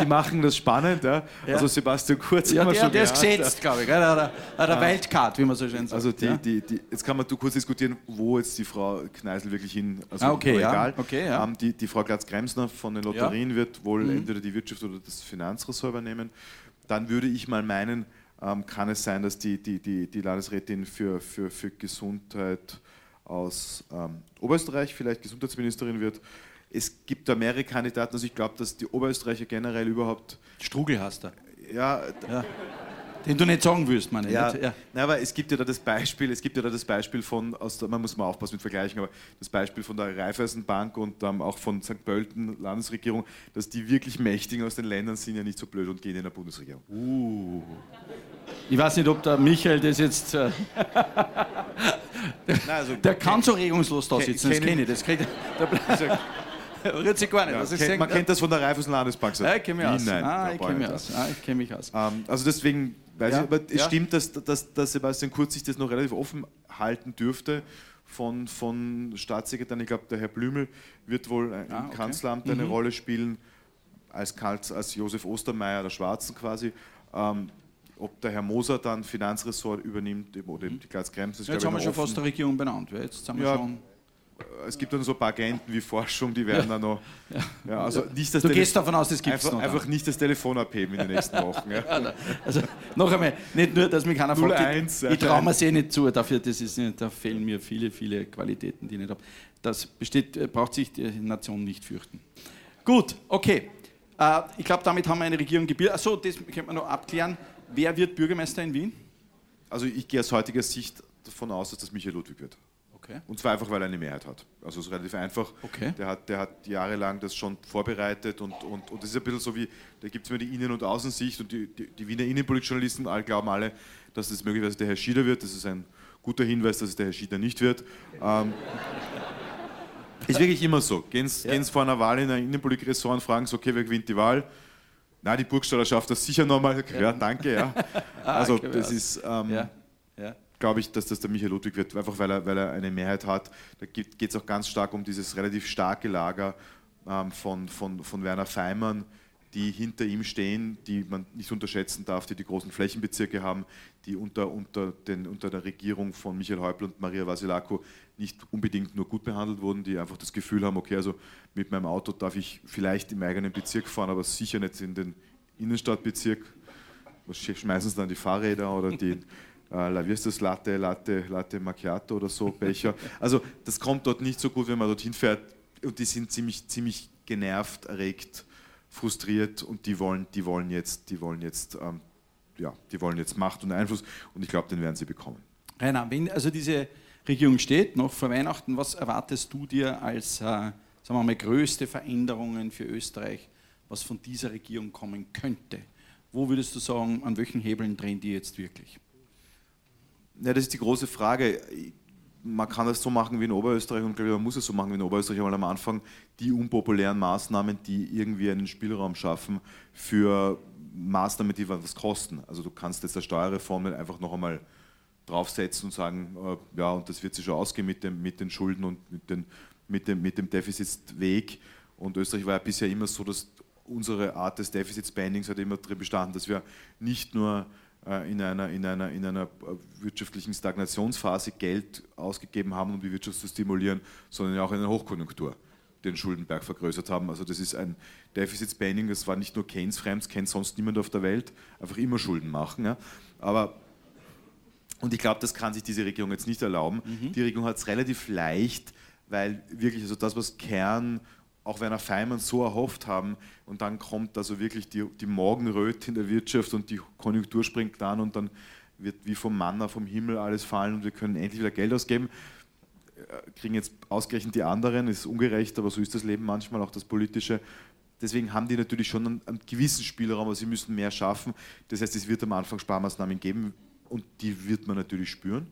die machen das spannend. Ja. Ja. Also Sebastian Kurz Ja, haben wir der, schon der ist gesetzt, glaube ich. gell? Der, der, der, der Wildcard, wie man so schön sagt. Also die, ja? die, die, jetzt kann man kurz diskutieren, wo jetzt die Frau Kneißl wirklich hin, also Ah, okay, ja. egal. Okay, ja. Ähm, die, die Frau Glatz-Kremsner von den Lotterien wird wohl Mhm. entweder die Wirtschaft oder das Finanzressort übernehmen. Dann würde ich mal meinen, ähm, kann es sein, dass die, die, die, die Landesrätin für, für, für Gesundheit aus ähm, Oberösterreich vielleicht Gesundheitsministerin wird. Es gibt da mehrere Kandidaten, also ich glaube, dass die Oberösterreicher generell überhaupt, Strugel hast du. ja, Ja. Den du nicht sagen willst, meine ich. ja, ja. Na, aber es gibt ja da das Beispiel, es gibt ja da das Beispiel von, aus der, man muss mal aufpassen mit Vergleichen, aber das Beispiel von der Raiffeisenbank und ähm, auch von St. Pölten Landesregierung, dass die wirklich Mächtigen aus den Ländern sind ja nicht so blöd und gehen in der Bundesregierung. Ich weiß nicht, ob der Michael das jetzt. *laughs* Äh, Na, also, der kann so regungslos da sitzen, das kenn- kenne ich. Das kriegt, *laughs* der *laughs* rührt sich gar nicht. ja, kennt, sagen man kennt das von der Raiffeisen Landesbank. so, Ja, ich kenne mich aus. Nein, ah, ich kenne mich aus. Ah, ich kenne mich aus. Ähm, also deswegen weiß Ja, ich, aber es ja. stimmt, dass, dass, dass Sebastian Kurz sich das noch relativ offen halten dürfte von, von Staatssekretären. Ich glaube, der Herr Blümel wird wohl äh, im Ah, okay. Kanzleramt eine Rolle spielen, als, Kanz, als Josef Ostermeier der Schwarzen quasi. Ähm, ob der Herr Moser dann Finanzressort übernimmt oder die Glatz Krems, ist Jetzt haben wir schon fast die Regierung benannt. Jetzt sind wir Ja, schon, Es gibt dann so ein paar Agenten wie Forschung, die werden dann noch. *laughs* Ja. also nicht das du Tele- gehst davon aus, das gibt es noch. einfach nicht das Telefon abheben in den nächsten *laughs* Wochen. Ja. Also noch einmal, nicht nur, dass mich keiner 01, ich, ich traue mir eh nicht zu, dafür, das ist, da fehlen mir viele, viele Qualitäten, die ich nicht habe. Das besteht, äh, braucht sich die Nation nicht fürchten. Gut, okay. Äh, ich glaube, damit haben wir eine Regierung gebildet. Achso, das könnte man noch abklären. Wer wird Bürgermeister in Wien? Also ich gehe aus heutiger Sicht davon aus, dass das Michael Ludwig wird. Okay. Und zwar einfach, weil er eine Mehrheit hat. Also es ist relativ einfach. Okay. Der, hat, der hat jahrelang das schon vorbereitet und, und, und das ist ein bisschen so wie, da gibt es mir die Innen- und Außensicht und die, die, die Wiener Innenpolitjournalisten all glauben alle, dass es möglicherweise der Herr Schieder wird. Das ist ein guter Hinweis, dass es der Herr Schieder nicht wird. Ähm, *laughs* ist wirklich immer so. Gehen Sie Ja. vor einer Wahl in ein Innenpolitik-Ressort und fragen Sie, okay, wer gewinnt die Wahl? Na, die Burgstaller schafft das sicher nochmal. Ja, danke, ja. *laughs* Also okay, das ja. ist... Ähm, Ja. ja. glaube ich, dass das der Michael Ludwig wird, einfach weil er, weil er eine Mehrheit hat. Da geht es auch ganz stark um dieses relativ starke Lager ähm, von, von, von Werner Feimann, die hinter ihm stehen, die man nicht unterschätzen darf, die die großen Flächenbezirke haben, die unter, unter, den, unter der Regierung von Michael Häupl und Maria Vasilako nicht unbedingt nur gut behandelt wurden, die einfach das Gefühl haben, okay, also mit meinem Auto darf ich vielleicht im eigenen Bezirk fahren, aber sicher nicht in den Innenstadtbezirk. Schmeißen sie dann die Fahrräder oder die *laughs* äh, La Latte, Latte, Latte Macchiato oder so, Becher. Also das kommt dort nicht so gut, wenn man dorthin fährt und die sind ziemlich, ziemlich genervt, erregt, frustriert und die wollen, die wollen jetzt, die wollen jetzt, ähm, ja, die wollen jetzt Macht und Einfluss und ich glaube, den werden sie bekommen. Rainer, wenn also diese Regierung steht, noch vor Weihnachten, was erwartest du dir als, äh, sagen wir mal, größte Veränderungen für Österreich, was von dieser Regierung kommen könnte? Wo würdest du sagen, an welchen Hebeln drehen die jetzt wirklich? Ja, das ist die große Frage. Man kann das so machen wie in Oberösterreich und glaube man muss es so machen wie in Oberösterreich, weil am Anfang die unpopulären Maßnahmen, die irgendwie einen Spielraum schaffen für Maßnahmen, die was kosten. Also du kannst jetzt der Steuerreform nicht einfach noch einmal draufsetzen und sagen, äh, ja, und das wird sich schon ausgehen mit, dem, mit den Schulden und mit, den, mit, dem, mit dem Defizitweg. Und Österreich war ja bisher immer so, dass unsere Art des Defizit-Spendings hat immer darin bestanden, dass wir nicht nur in einer, in, einer, in einer wirtschaftlichen Stagnationsphase Geld ausgegeben haben, um die Wirtschaft zu stimulieren, sondern auch in einer Hochkonjunktur den Schuldenberg vergrößert haben. Also das ist ein Defizit-Spending, das war nicht nur Keynes fremd, kennt sonst niemand auf der Welt, einfach immer Schulden machen. Ja. Aber und ich glaube, das kann sich diese Regierung jetzt nicht erlauben. Mhm. Die Regierung hat es relativ leicht, weil wirklich, also das, was Kern, auch Werner Feimann so erhofft haben, und dann kommt also wirklich die, die Morgenröte in der Wirtschaft und die Konjunktur springt an und dann wird wie vom Manna vom Himmel alles fallen und wir können endlich wieder Geld ausgeben. Äh, kriegen jetzt ausgerechnet die anderen, ist ungerecht, aber so ist das Leben manchmal, auch das politische. Deswegen haben die natürlich schon einen, einen gewissen Spielraum, aber sie müssen mehr schaffen. Das heißt, es wird am Anfang Sparmaßnahmen geben, und die wird man natürlich spüren.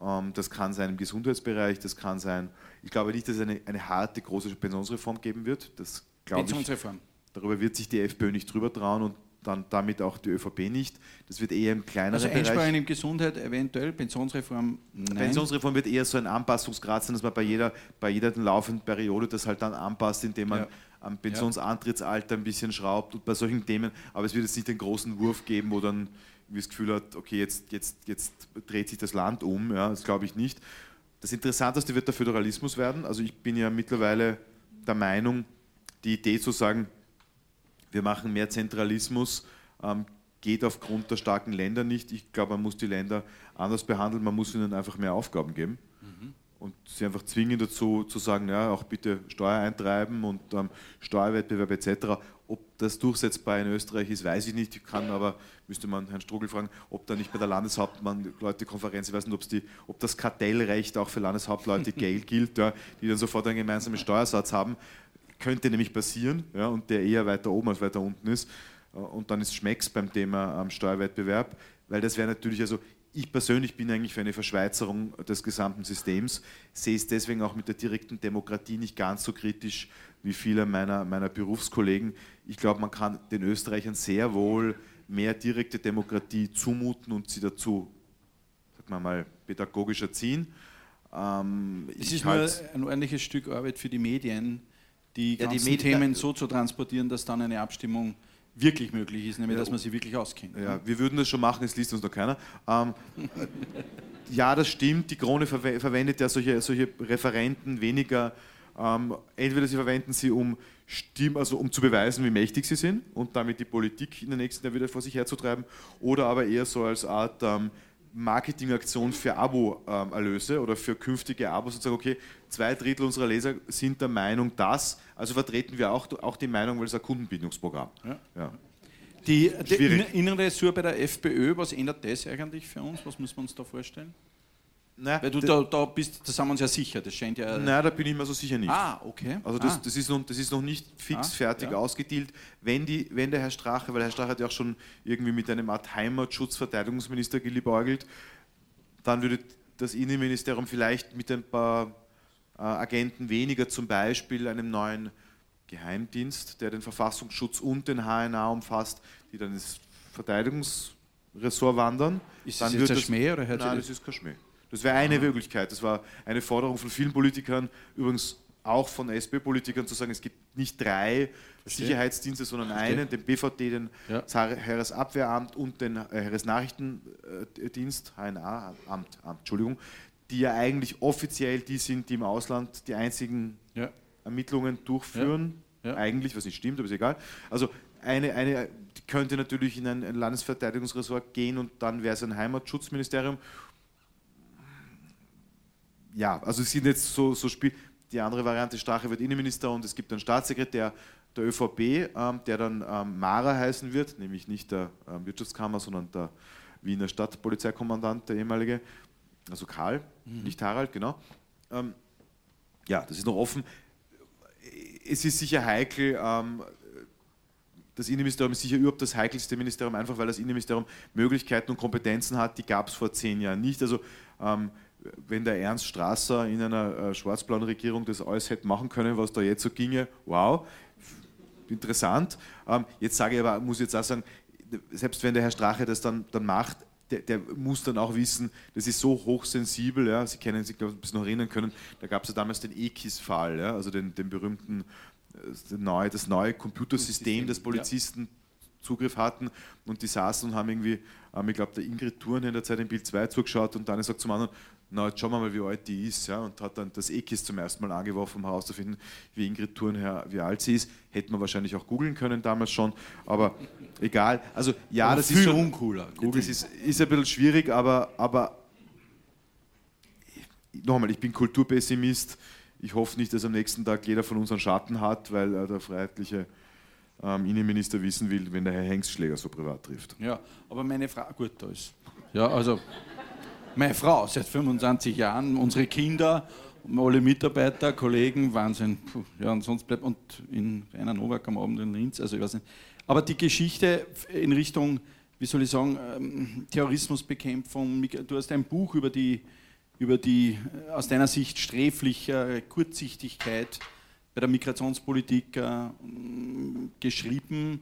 Ähm, das kann sein im Gesundheitsbereich, das kann sein, ich glaube nicht, dass es eine, eine harte, große Pensionsreform geben wird. Das Pensionsreform. Ich, darüber wird sich die FPÖ nicht drüber trauen und dann damit auch die ÖVP nicht. Das wird eher im kleineren also Bereich. Also Einsparungen in Gesundheit eventuell, Pensionsreform nein. Pensionsreform wird eher so ein Anpassungsgrad sein, dass man bei jeder, bei jeder laufenden Periode das halt dann anpasst, indem man ja. am Pensionsantrittsalter ein bisschen schraubt und bei solchen Themen. Aber es wird jetzt nicht den großen Wurf geben, wo dann wie das Gefühl hat, okay, jetzt, jetzt, jetzt dreht sich das Land um. Ja, das glaube ich nicht. Das Interessanteste wird der Föderalismus werden. Also ich bin ja mittlerweile der Meinung, die Idee zu sagen, wir machen mehr Zentralismus, ähm, geht aufgrund der starken Länder nicht. Ich glaube, man muss die Länder anders behandeln, man muss ihnen einfach mehr Aufgaben geben. Mhm und sie einfach zwingen dazu zu sagen, ja, auch bitte Steuer eintreiben und ähm, Steuerwettbewerb etc. Ob das durchsetzbar in Österreich ist, weiß ich nicht. Ich kann aber, müsste man Herrn Strugel fragen, ob da nicht bei der Landeshauptmann Leute Konferenz, ich weiß nicht, die, ob das Kartellrecht auch für Landeshauptleute *laughs* gilt, ja, die dann sofort einen gemeinsamen Steuersatz haben. Könnte nämlich passieren ja, und der eher weiter oben als weiter unten ist. Äh, und dann ist Schmecks beim Thema ähm, Steuerwettbewerb, weil das wäre natürlich, also ich persönlich bin eigentlich für eine Verschweizerung des gesamten Systems, sehe es deswegen auch mit der direkten Demokratie nicht ganz so kritisch wie viele meiner, meiner Berufskollegen. Ich glaube, man kann den Österreichern sehr wohl mehr direkte Demokratie zumuten und sie dazu, sagen wir mal, pädagogisch erziehen. Ähm, es ist nur ein ordentliches Stück Arbeit für die Medien, die ja, ganzen die Medien, Themen so zu transportieren, dass dann eine Abstimmung wirklich möglich ist, nämlich ja, dass man sie wirklich auskennt. Ja, wir würden das schon machen, es liest uns noch keiner. Ähm, *laughs* ja, das stimmt, die Krone ver verwendet ja solche, solche Referenten weniger, ähm, entweder sie verwenden sie, um, Stimm, also um zu beweisen, wie mächtig sie sind und damit die Politik in den nächsten Jahren wieder vor sich herzutreiben, oder aber eher so als Art ähm, Marketingaktion für Abo-Erlöse oder für künftige Abos und sagen, okay, zwei Drittel unserer Leser sind der Meinung, dass, also vertreten wir auch, auch die Meinung, weil es ein Kundenbindungsprogramm. Ja. Ja. Die, die innere Sur bei der FPÖ, was ändert das eigentlich für uns? Was müssen wir uns da vorstellen? Nein, Weil du da, da bist, da sind wir uns ja sicher, das scheint ja. Nein, da bin ich mir so sicher nicht. Ah, okay. Also das, ah. das, ist, noch, das ist noch nicht fix ah, fertig ja. ausgedealt. Wenn, die, wenn der Herr Strache, weil Herr Strache hat ja auch schon irgendwie mit einem Art Heimatschutzverteidigungsminister geliebäugelt, dann würde das Innenministerium vielleicht mit ein paar äh, Agenten weniger, zum Beispiel einem neuen Geheimdienst, der den Verfassungsschutz und den HNA umfasst, die dann ins Verteidigungsressort wandern. Ist das dann jetzt ein Schmäh oder hört Nein, das ist kein Schmäh. Das wäre eine Möglichkeit. Das war eine Forderung von vielen Politikern, übrigens auch von SP-Politikern, zu sagen, es gibt nicht drei Verstehe. Sicherheitsdienste, sondern Verstehe. einen, den BVD, den ja. Heeresabwehramt und den äh, Heeresnachrichtendienst, HNA-Amt, Entschuldigung, die ja eigentlich offiziell die sind, die im Ausland die einzigen ja. Ermittlungen durchführen. Ja. Eigentlich, was nicht stimmt, aber ist egal. Also eine, eine könnte natürlich in ein, ein Landesverteidigungsressort gehen und dann wäre es ein Heimatschutzministerium ja, also es sind jetzt so, so Spiel. Die andere Variante, Strache wird Innenminister und es gibt einen Staatssekretär der ÖVP, ähm, der dann ähm, Mara heißen wird, nämlich nicht der ähm, Wirtschaftskammer, sondern der Wiener Stadtpolizeikommandant, der ehemalige, also Karl, mhm. nicht Harald, genau. Ähm, ja, das ist noch offen. Es ist sicher heikel, ähm, das Innenministerium ist sicher überhaupt das heikelste Ministerium, einfach weil das Innenministerium Möglichkeiten und Kompetenzen hat, die gab es vor zehn Jahren nicht. Also ähm, wenn der Ernst Strasser in einer äh, schwarz-blauen Regierung das alles hätte machen können, was da jetzt so ginge, wow, interessant. Ähm, jetzt sage ich aber, muss ich jetzt auch sagen, selbst wenn der Herr Strache das dann, dann macht, der, der, muss dann auch wissen, das ist so hochsensibel, ja, Sie kennen sich, glaube ich, ein bisschen noch erinnern können, da gab es ja damals den EKIS-Fall, ja, also den, den berühmten, das äh, neue, das neue Computersystem, das Polizisten ja. Zugriff hatten und die saßen und haben irgendwie, ähm, ich glaube, der Ingrid Thurn in der Zeit im Bild 2 zugeschaut und dann sagt zum anderen, na, jetzt schauen wir mal, wie alt die ist. Ja, und hat dann das EKIS zum ersten Mal angeworfen, um herauszufinden, wie Ingrid Thurnherr, wie alt sie ist. Hätten wir wahrscheinlich auch googeln können damals schon, aber egal. Also ja, aber das ist schon uncooler. Google das ist, ist ein bisschen schwierig, aber, aber nochmal, ich bin Kulturpessimist. Ich hoffe nicht, dass am nächsten Tag jeder von uns einen Schatten hat, weil äh, der freiheitliche ähm, Innenminister wissen will, wenn der Herr Hengstschläger so privat trifft. Ja, aber meine Frage, gut, da ist. Ja, also meine Frau seit 25 Jahren, unsere Kinder, alle Mitarbeiter, Kollegen, Wahnsinn. Puh, ja, und sonst bleibt, und in Rainer Nowak am Abend in Linz, also ich weiß nicht. Aber die Geschichte in Richtung, wie soll ich sagen, ähm, Terrorismusbekämpfung, du hast ein Buch über die, über die äh, aus deiner Sicht sträfliche Kurzsichtigkeit bei der Migrationspolitik äh, geschrieben.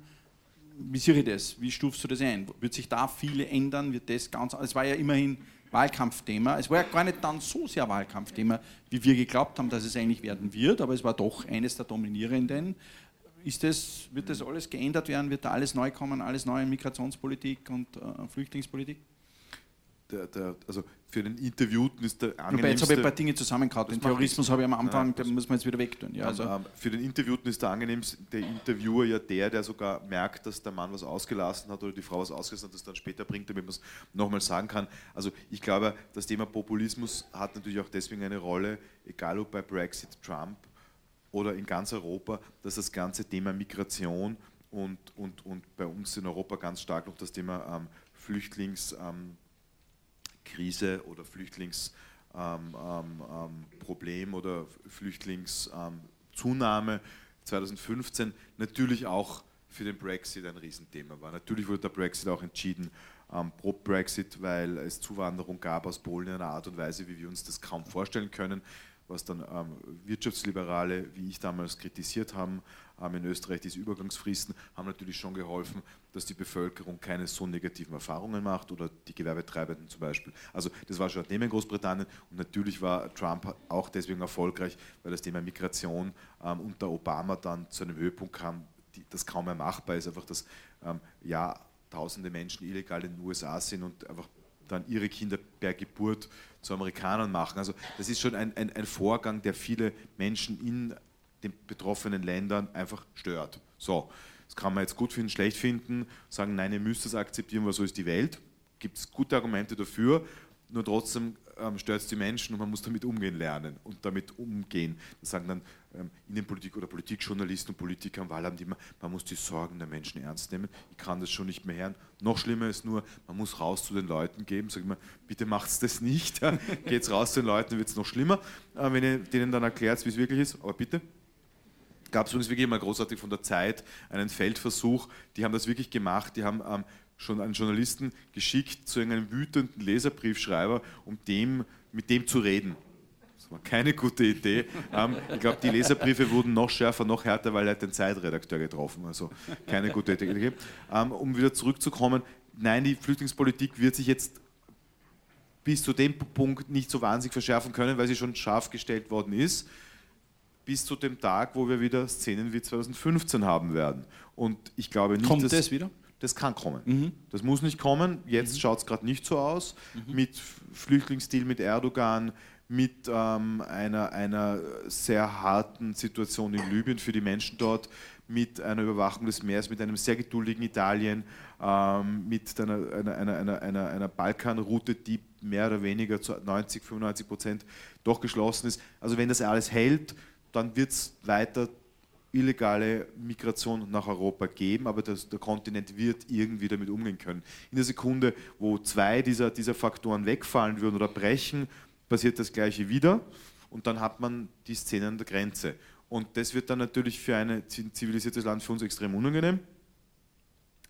Wie sehe ich das? Wie stufst du das ein? Wird sich da viel ändern? Wird das ganz? Es war ja immerhin Wahlkampfthema. Es war ja gar nicht dann so sehr Wahlkampfthema, wie wir geglaubt haben, dass es eigentlich werden wird, aber es war doch eines der dominierenden. Ist das, wird das alles geändert werden? Wird da alles neu kommen? Alles neu in Migrationspolitik und äh, Flüchtlingspolitik? Der, der, also für den Interviewten ist der angenehmste... Wobei, jetzt habe ich ein paar Dinge zusammengehauen. Den Terrorismus habe ich am Anfang, Nein, den muss man jetzt wieder wegtun. Ja, also. Für den Interviewten ist der angenehmste der Interviewer ja der, der sogar merkt, dass der Mann was ausgelassen hat oder die Frau was ausgelassen hat, das dann später bringt, damit man es nochmal sagen kann. Also ich glaube, das Thema Populismus hat natürlich auch deswegen eine Rolle, egal ob bei Brexit, Trump oder in ganz Europa, dass das ganze Thema Migration und, und, und bei uns in Europa ganz stark noch das Thema ähm, Flüchtlings... Ähm, Krise oder Flüchtlingsproblem ähm, ähm, oder Flüchtlingszunahme 2015 natürlich auch für den Brexit ein Riesenthema war. Natürlich wurde der Brexit auch entschieden ähm, pro Brexit, weil es Zuwanderung gab aus Polen in einer Art und Weise, wie wir uns das kaum vorstellen können was dann ähm, Wirtschaftsliberale, wie ich damals kritisiert haben, ähm, in Österreich diese Übergangsfristen, haben natürlich schon geholfen, dass die Bevölkerung keine so negativen Erfahrungen macht oder die Gewerbetreibenden zum Beispiel. Also das war schon ein Thema in Großbritannien und natürlich war Trump auch deswegen erfolgreich, weil das Thema Migration ähm, unter Obama dann zu einem Höhepunkt kam, die, das kaum mehr machbar ist, einfach dass ähm, ja, tausende Menschen illegal in den USA sind und einfach dann ihre Kinder per Geburt zu Amerikanern machen. Also das ist schon ein, ein, ein Vorgang, der viele Menschen in den betroffenen Ländern einfach stört. So, das kann man jetzt gut finden, schlecht finden, sagen, nein, ihr müsst es akzeptieren, weil so ist die Welt. Gibt es gute Argumente dafür, nur trotzdem ähm, stört es die Menschen und man muss damit umgehen lernen und damit umgehen. Das sagen dann ähm, Innenpolitik oder Politikjournalisten und Politiker am Wahlabend immer, man muss die Sorgen der Menschen ernst nehmen. Ich kann das schon nicht mehr hören. Noch schlimmer ist nur, man muss raus zu den Leuten geben. Sag ich mal, bitte macht es das nicht. *laughs* Geht raus zu den Leuten, wird es noch schlimmer, äh, wenn ihr denen dann erklärt, wie es wirklich ist. Aber bitte gab es übrigens wirklich mal großartig von der Zeit einen Feldversuch. Die haben das wirklich gemacht. Die haben ähm, schon einen Journalisten geschickt zu einem wütenden Leserbriefschreiber, um dem, mit dem zu reden. Das war keine gute Idee. Ähm, ich glaube, die Leserbriefe wurden noch schärfer, noch härter, weil er hat den Zeitredakteur getroffen. Also keine gute Idee. Ähm, um wieder zurückzukommen, nein, die Flüchtlingspolitik wird sich jetzt bis zu dem Punkt nicht so wahnsinnig verschärfen können, weil sie schon scharf gestellt worden ist, bis zu dem Tag, wo wir wieder Szenen wie 2015 haben werden. Und ich glaube nicht, Kommt dass, das wieder? das kann kommen. Mhm. Das muss nicht kommen. Jetzt mhm. schaut es gerade nicht so aus. Mhm. Mit Flüchtlingsdeal mit Erdogan, mit ähm, einer, einer sehr harten Situation in Libyen für die Menschen dort, mit einer Überwachung des Meeres, mit einem sehr geduldigen Italien, ähm, mit einer, einer, einer, einer, einer Balkanroute, die mehr oder weniger zu 90, 95 Prozent doch geschlossen ist. Also wenn das alles hält, dann wird es weiter illegale Migration nach Europa geben, aber das, der Kontinent wird irgendwie damit umgehen können. In der Sekunde, wo zwei dieser, dieser Faktoren wegfallen würden oder brechen, passiert das Gleiche wieder und dann hat man die Szene an der Grenze. Und das wird dann natürlich für ein zivilisiertes Land für uns extrem unangenehm,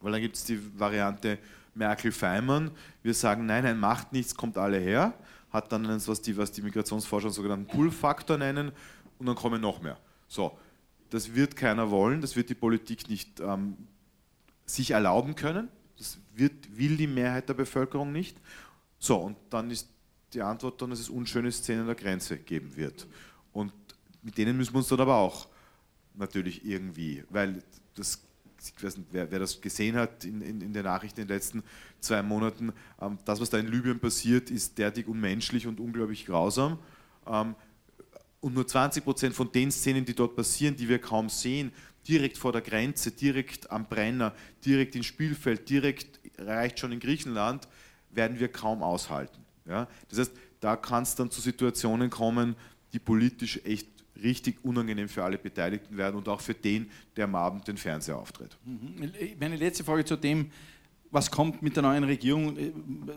weil dann gibt es die Variante Merkel-Feimann. Wir sagen, nein, nein, macht nichts, kommt alle her, hat dann was die, was die Migrationsforscher einen sogenannten Pull-Faktor nennen und dann kommen noch mehr. So, das wird keiner wollen, das wird die Politik nicht ähm, sich erlauben können. Das wird, will die Mehrheit der Bevölkerung nicht. So, und dann ist die Antwort dann, dass es unschöne Szenen an der Grenze geben wird. Und mit denen müssen wir uns dann aber auch natürlich irgendwie, weil das, ich weiß nicht, wer, wer das gesehen hat in, in, in, den Nachrichten in den letzten zwei Monaten, ähm, das, was da in Libyen passiert, ist derartig unmenschlich und unglaublich grausam. Ähm, und nur 20 Prozent von den Szenen, die dort passieren, die wir kaum sehen, direkt vor der Grenze, direkt am Brenner, direkt im Spielfeld, direkt reicht schon in Griechenland, werden wir kaum aushalten. Ja? Das heißt, da kann es dann zu Situationen kommen, die politisch echt richtig unangenehm für alle Beteiligten werden und auch für den, der am Abend den Fernseher auftritt. Mhm. Meine letzte Frage zu dem, was kommt mit der neuen Regierung,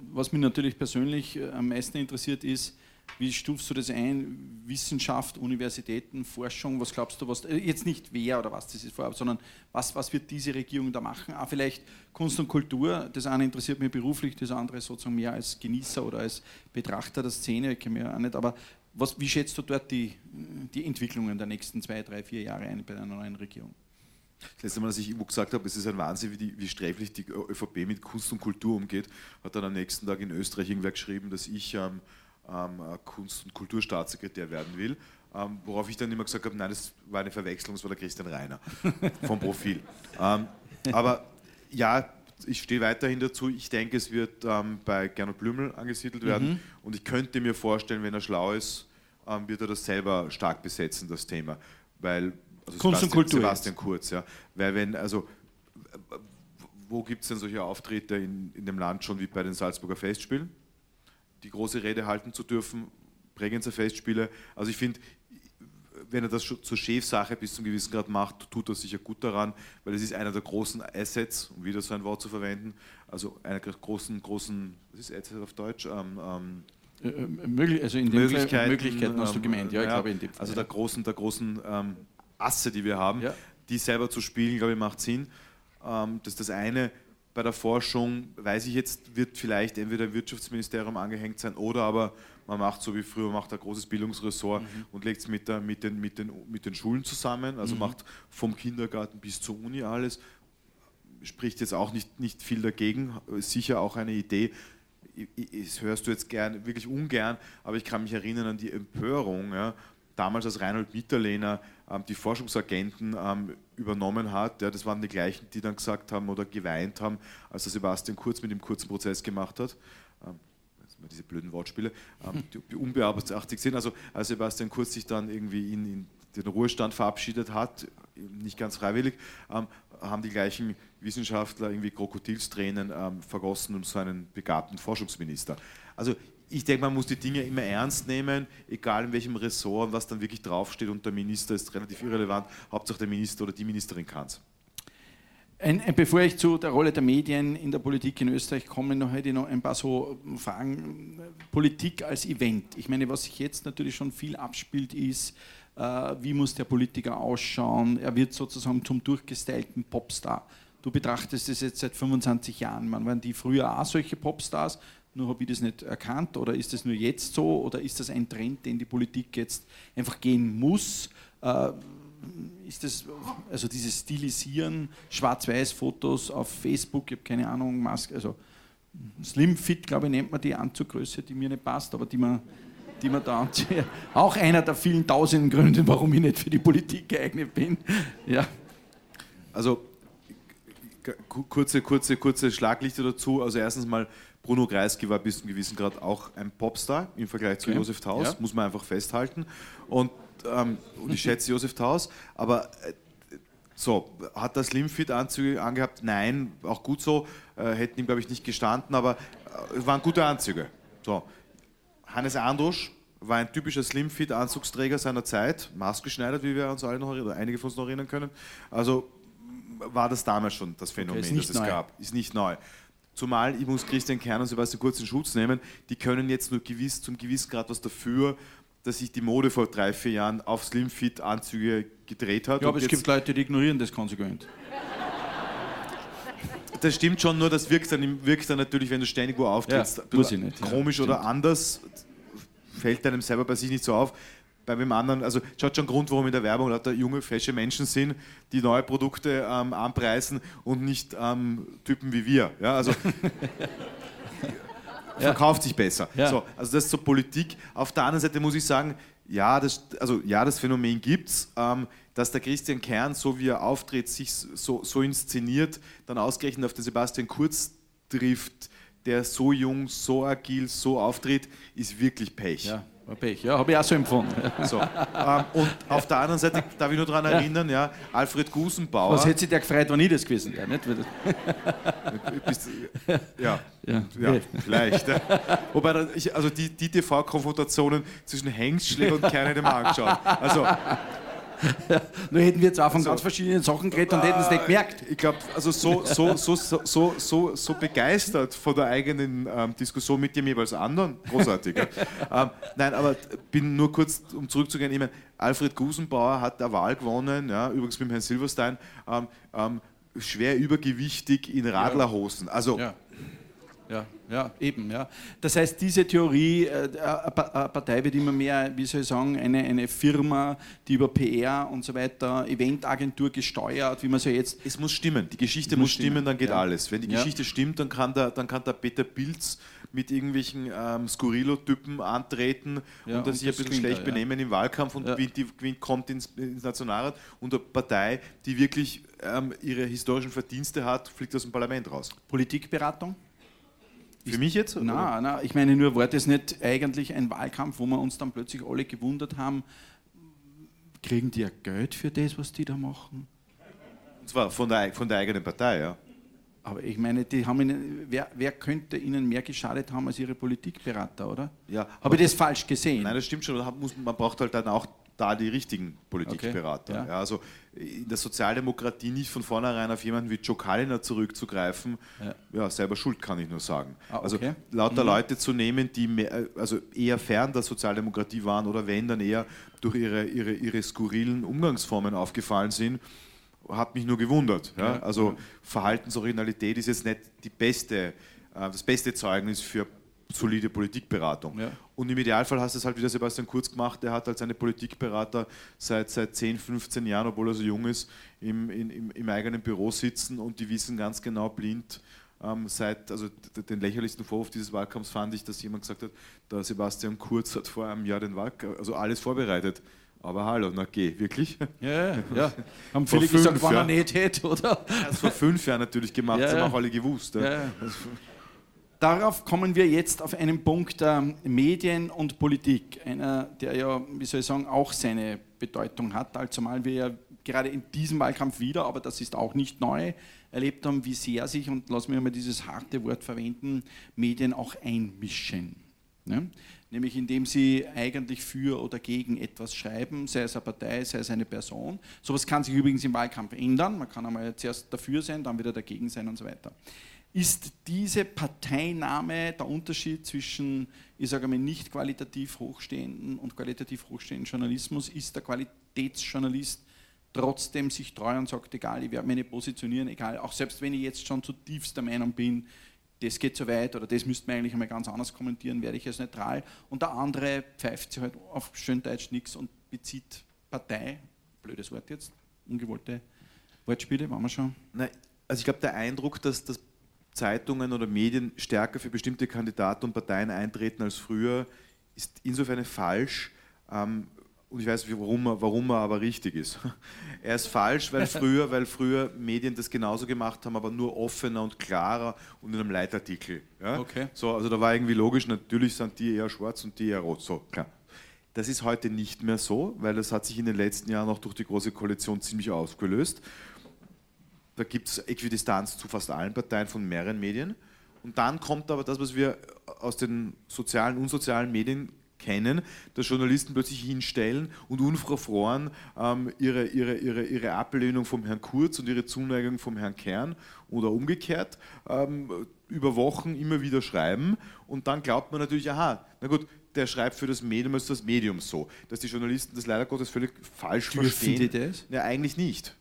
was mich natürlich persönlich äh, am meisten interessiert ist, wie stufst du das ein? Wissenschaft, Universitäten, Forschung, was glaubst du, was, äh, jetzt nicht wer oder was das ist vorab, sondern was, was wird diese Regierung da machen? Auch vielleicht Kunst und Kultur, das eine interessiert mich beruflich, das andere sozusagen mehr als Genießer oder als Betrachter der Szene, ich kenne mich auch nicht, aber was, wie schätzt du dort die, die Entwicklungen der nächsten zwei, drei, vier Jahre ein bei einer neuen Regierung? Das letzte Mal, als ich irgendwo gesagt habe, es ist ein Wahnsinn, wie, die, wie sträflich die ÖVP mit Kunst und Kultur umgeht, hat dann am nächsten Tag in Österreich irgendwer geschrieben, dass ich ähm, Kunst- und Kulturstaatssekretär werden will. Ähm, worauf ich dann immer gesagt habe, nein, das war eine Verwechslung, das war der Christian Reiner *laughs* vom Profil. ähm, aber ja, ich stehe weiterhin dazu. Ich denke, es wird ähm, bei Gernot Blümel angesiedelt werden. Mhm. Und ich könnte mir vorstellen, wenn er schlau ist, ähm, wird er das selber stark besetzen, das Thema. Weil, also Kunst Sebastian, und Kultur. Sebastian Kurz, ja. Weil wenn, also wo gibt es denn solche Auftritte in, in dem Land schon wie bei den Salzburger Festspielen? Die große Rede halten zu dürfen, Bregenzer Festspiele. Also ich finde, wenn er das zur Chefsache bis zum gewissen Grad macht, tut er sicher gut daran, weil es ist einer der großen Assets, um wieder so ein Wort zu verwenden, also einer der großen, großen, was ist Asset auf Deutsch? Ähm, ähm, äh, äh also in Möglichkeiten, Möglichkeiten hast du gemeint, ja, ich glaube in dem Fall. Also der großen, der großen ähm, Asse, die wir haben, ja. die selber zu spielen, glaube ich, macht Sinn. Ähm, das ist das eine. Bei der Forschung, weiß ich jetzt, wird vielleicht entweder Wirtschaftsministerium angehängt sein oder aber man macht so wie früher, macht ein großes Bildungsressort mhm. und legt es mit, mit, den, mit, den, mit den Schulen zusammen, also mhm. macht vom Kindergarten bis zur Uni alles. Spricht jetzt auch nicht, nicht viel dagegen, sicher auch eine Idee. Das hörst du jetzt gern, wirklich ungern, aber ich kann mich erinnern an die Empörung, ja, damals als Reinhold Mitterlehner ähm, die Forschungsagenten ähm, übernommen hat. Ja, das waren die gleichen, die dann gesagt haben oder geweint haben, als der Sebastian Kurz mit dem kurzen Prozess gemacht hat. Ähm, diese blöden Wortspiele, ähm, *laughs* die unbearbeitet sind. Also als Sebastian Kurz sich dann irgendwie in, in den Ruhestand verabschiedet hat, nicht ganz freiwillig, ähm, haben die gleichen Wissenschaftler irgendwie Krokodilstränen ähm, vergossen um so einen begabten Forschungsminister. Also ich denke, man muss die Dinge immer ernst nehmen, egal in welchem Ressort und was dann wirklich draufsteht und der Minister ist relativ irrelevant. Hauptsache der Minister oder die Ministerin kann es. Bevor ich zu der Rolle der Medien in der Politik in Österreich komme, noch hätte ich noch ein paar so Fragen. Politik als Event. Ich meine, was sich jetzt natürlich schon viel abspielt, ist, äh, wie muss der Politiker ausschauen? Er wird sozusagen zum durchgestylten Popstar. Du betrachtest es jetzt seit 25 Jahren. Man waren die früher auch solche Popstars, nur habe ich das nicht erkannt oder ist das nur jetzt so oder ist das ein Trend, den die Politik jetzt einfach gehen muss? Äh, ist das, also dieses Stilisieren, Schwarz-Weiß-Fotos auf Facebook, ich habe keine Ahnung, Maske, also Slim Fit, glaube ich, nennt man die Anzuggröße, die mir nicht passt, aber die man, die man da anzieht. *laughs* Auch einer der vielen tausenden Gründe, warum ich nicht für die Politik geeignet bin. Ja. Also kurze, kurze, kurze Schlaglichter dazu. Also erstens mal, Bruno Kreisky war bis zu einem gewissen Grad auch ein Popstar im Vergleich zu okay. Josef Taus, ja. muss man einfach festhalten. Und ähm, und ich schätze Josef Taus, aber äh, so, hat das Slimfit-Anzüge angehabt? Nein, auch gut so, äh, hätten ihm, glaube ich, nicht gestanden, aber es äh, waren gute Anzüge. So. Hannes Andrusch war ein typischer Slimfit-Anzugsträger seiner Zeit, maßgeschneidert, wie wir uns alle noch oder einige von uns noch erinnern können. Also war das damals schon das Phänomen, okay, das es neu. gab. Ist nicht neu. Zumal, ich muss Christian Kern und Sebastian Kurz in Schutz nehmen, die können jetzt nur gewiss, zum gewissen Grad was dafür, dass sich die Mode vor drei, vier Jahren auf Slimfit-Anzüge gedreht hat. Ja, aber es gibt Leute, die ignorieren das konsequent. Das stimmt schon, nur das wirkt dann, wirkt dann natürlich, wenn du ständig wo auftrittst, ja, muss ich nicht, komisch ja, oder anders. Fällt einem selber bei sich nicht so auf. Bei wem anderen, also schaut schon Grund, warum in der Werbung lauter junge, fesche Menschen sind, die neue Produkte ähm, anpreisen und nicht ähm, Typen wie wir. Ja, also *laughs* verkauft sich besser. Ja. So, also das ist so Politik. Auf der anderen Seite muss ich sagen, ja, das, also, ja, das Phänomen gibt es, ähm, dass der Christian Kern, so wie er auftritt, sich so, so inszeniert, dann ausgerechnet auf den Sebastian Kurz trifft, der so jung, so agil, so auftritt, ist wirklich Pech. Ja, Pech. Ja, habe ich auch so empfunden. So, *laughs* ähm, und auf der anderen Seite darf ich nur daran erinnern, ja, Alfred Gusenbauer. Was hätte sich der gefreut, wenn ich das gewesen wäre? Nicht? *laughs* Ja, Ja, ja, okay. vielleicht. Ja. Wobei, ich, also die, die TV-Konfrontationen zwischen Hengstschläger und Kern hätte ich mir angeschaut. Also, *laughs* Nur hätten wir zwar von ganz verschiedenen Sachen geredet und hätten es nicht gemerkt. ich glaube, also so, so, so, so, so, begeistert von der eigenen ähm, Diskussion mit dem jeweils anderen, großartig. *laughs* ähm, nein, aber bin nur kurz, um zurückzugehen, ich meine, Alfred Gusenbauer hat eine Wahl gewonnen, ja, übrigens mit dem Herrn Silverstein, ähm, schwer übergewichtig in Radlerhosen. Also, Ja. Ja, ja, eben. Ja. Das heißt, diese Theorie, äh, eine eine Partei wird immer mehr, wie soll ich sagen, eine, eine Firma, die über PR und so weiter, Eventagentur gesteuert, wie man so jetzt. Es muss stimmen, die Geschichte Muss stimmen, stimmen, dann geht ja. alles. Wenn die Ja. Geschichte stimmt, dann kann der, dann kann der Peter Pilz mit irgendwelchen ähm, Skurrilo-Typen antreten Ja, und und sich ein bisschen schlecht ja. benehmen im Wahlkampf und Ja. gewinnt, die, gewinnt, kommt ins, ins Nationalrat und eine Partei, die wirklich ähm, ihre historischen Verdienste hat, fliegt aus dem Parlament raus. Politikberatung? Für mich jetzt? oder? Na, na, ich meine nur, war das nicht eigentlich ein Wahlkampf, wo wir uns dann plötzlich alle gewundert haben, kriegen die ja Geld für das, was die da machen? Und zwar von der, von der eigenen Partei, ja. Aber ich meine, die haben ihnen, wer, wer könnte ihnen mehr geschadet haben als ihre Politikberater, oder? ja Habe ich das falsch gesehen? Nein, das stimmt schon. Man braucht halt dann auch da die richtigen Politikberater. Okay, ja. Ja, also in der Sozialdemokratie nicht von vornherein auf jemanden wie Joe Kalliner zurückzugreifen, Ja. ja. selber schuld kann ich nur sagen. Ah, Also okay. lauter Mhm. Leute zu nehmen, die mehr, äh, also eher fern der Sozialdemokratie waren oder wenn dann eher durch ihre, ihre, ihre skurrilen Umgangsformen aufgefallen sind, hat mich nur gewundert. Also Verhaltensoriginalität ist jetzt nicht die beste, äh, das beste Zeugnis für solide Politikberatung. Ja. Und im Idealfall hast du es halt wieder Sebastian Kurz gemacht, der hat halt seine Politikberater seit, seit 10, 15 Jahren, obwohl er so jung ist, im, im, im eigenen Büro sitzen und die wissen ganz genau blind, ähm, seit, also den lächerlichsten Vorwurf dieses Wahlkampfs fand ich, dass jemand gesagt hat, der Sebastian Kurz hat vor einem Jahr den Wahlkampf, also alles vorbereitet. Aber hallo, na geh, wirklich? Ja, ja, ja. *laughs* Haben Vor viele gesagt, fünf, wenn er ja. nicht hätte, oder? Er hat es vor fünf Jahren natürlich gemacht, Ja, das haben auch alle gewusst. Ja. Ja, ja. Darauf kommen wir jetzt auf einen Punkt ähm, Medien und Politik. Einer, der ja, wie soll ich sagen, auch seine Bedeutung hat, allzumal wir ja gerade in diesem Wahlkampf wieder, aber das ist auch nicht neu, erlebt haben, wie sehr sich, und lass mich mal dieses harte Wort verwenden, Medien auch einmischen. Ne? Nämlich indem sie eigentlich für oder gegen etwas schreiben, sei es eine Partei, sei es eine Person. Sowas kann sich übrigens im Wahlkampf ändern. Man kann einmal zuerst dafür sein, dann wieder dagegen sein und so weiter. Ist diese Parteinahme der Unterschied zwischen, ich sage mal, nicht qualitativ hochstehenden und qualitativ hochstehenden Journalismus? Ist der Qualitätsjournalist trotzdem sich treu und sagt, egal, ich werde mich nicht positionieren, egal, auch selbst wenn ich jetzt schon zutiefst der Meinung bin, das geht zu weit oder das müsste man eigentlich einmal ganz anders kommentieren, werde ich als neutral. Und der andere pfeift sich halt auf schön Deutsch nichts und bezieht Partei, blödes Wort jetzt, ungewollte Wortspiele, waren wir schon. Nein, also ich glaube, der Eindruck, dass, dass Zeitungen oder Medien stärker für bestimmte Kandidaten und Parteien eintreten als früher, ist insofern falsch. Ähm, und ich weiß, warum warum er aber richtig ist. *laughs* Er ist falsch, weil früher, weil früher Medien das genauso gemacht haben, aber nur offener und klarer und in einem Leitartikel. Ja? Okay. So, also da war irgendwie logisch, natürlich sind die eher schwarz und die eher rot. So, klar. Das ist heute nicht mehr so, weil das hat sich in den letzten Jahren auch durch die Große Koalition ziemlich aufgelöst. Da gibt es Äquidistanz zu fast allen Parteien von mehreren Medien. Und dann kommt aber das, was wir aus den sozialen und unsozialen Medien kennen, dass Journalisten plötzlich hinstellen und unverfroren ähm, ihre, ihre, ihre, ihre Ablehnung vom Herrn Kurz und ihre Zuneigung vom Herrn Kern oder umgekehrt ähm, über Wochen immer wieder schreiben. Und dann glaubt man natürlich, aha, na gut, der schreibt für das Medium, ist das Medium so. Dass die Journalisten das leider Gottes völlig falsch Dürfen verstehen. die das? Ja, eigentlich nicht.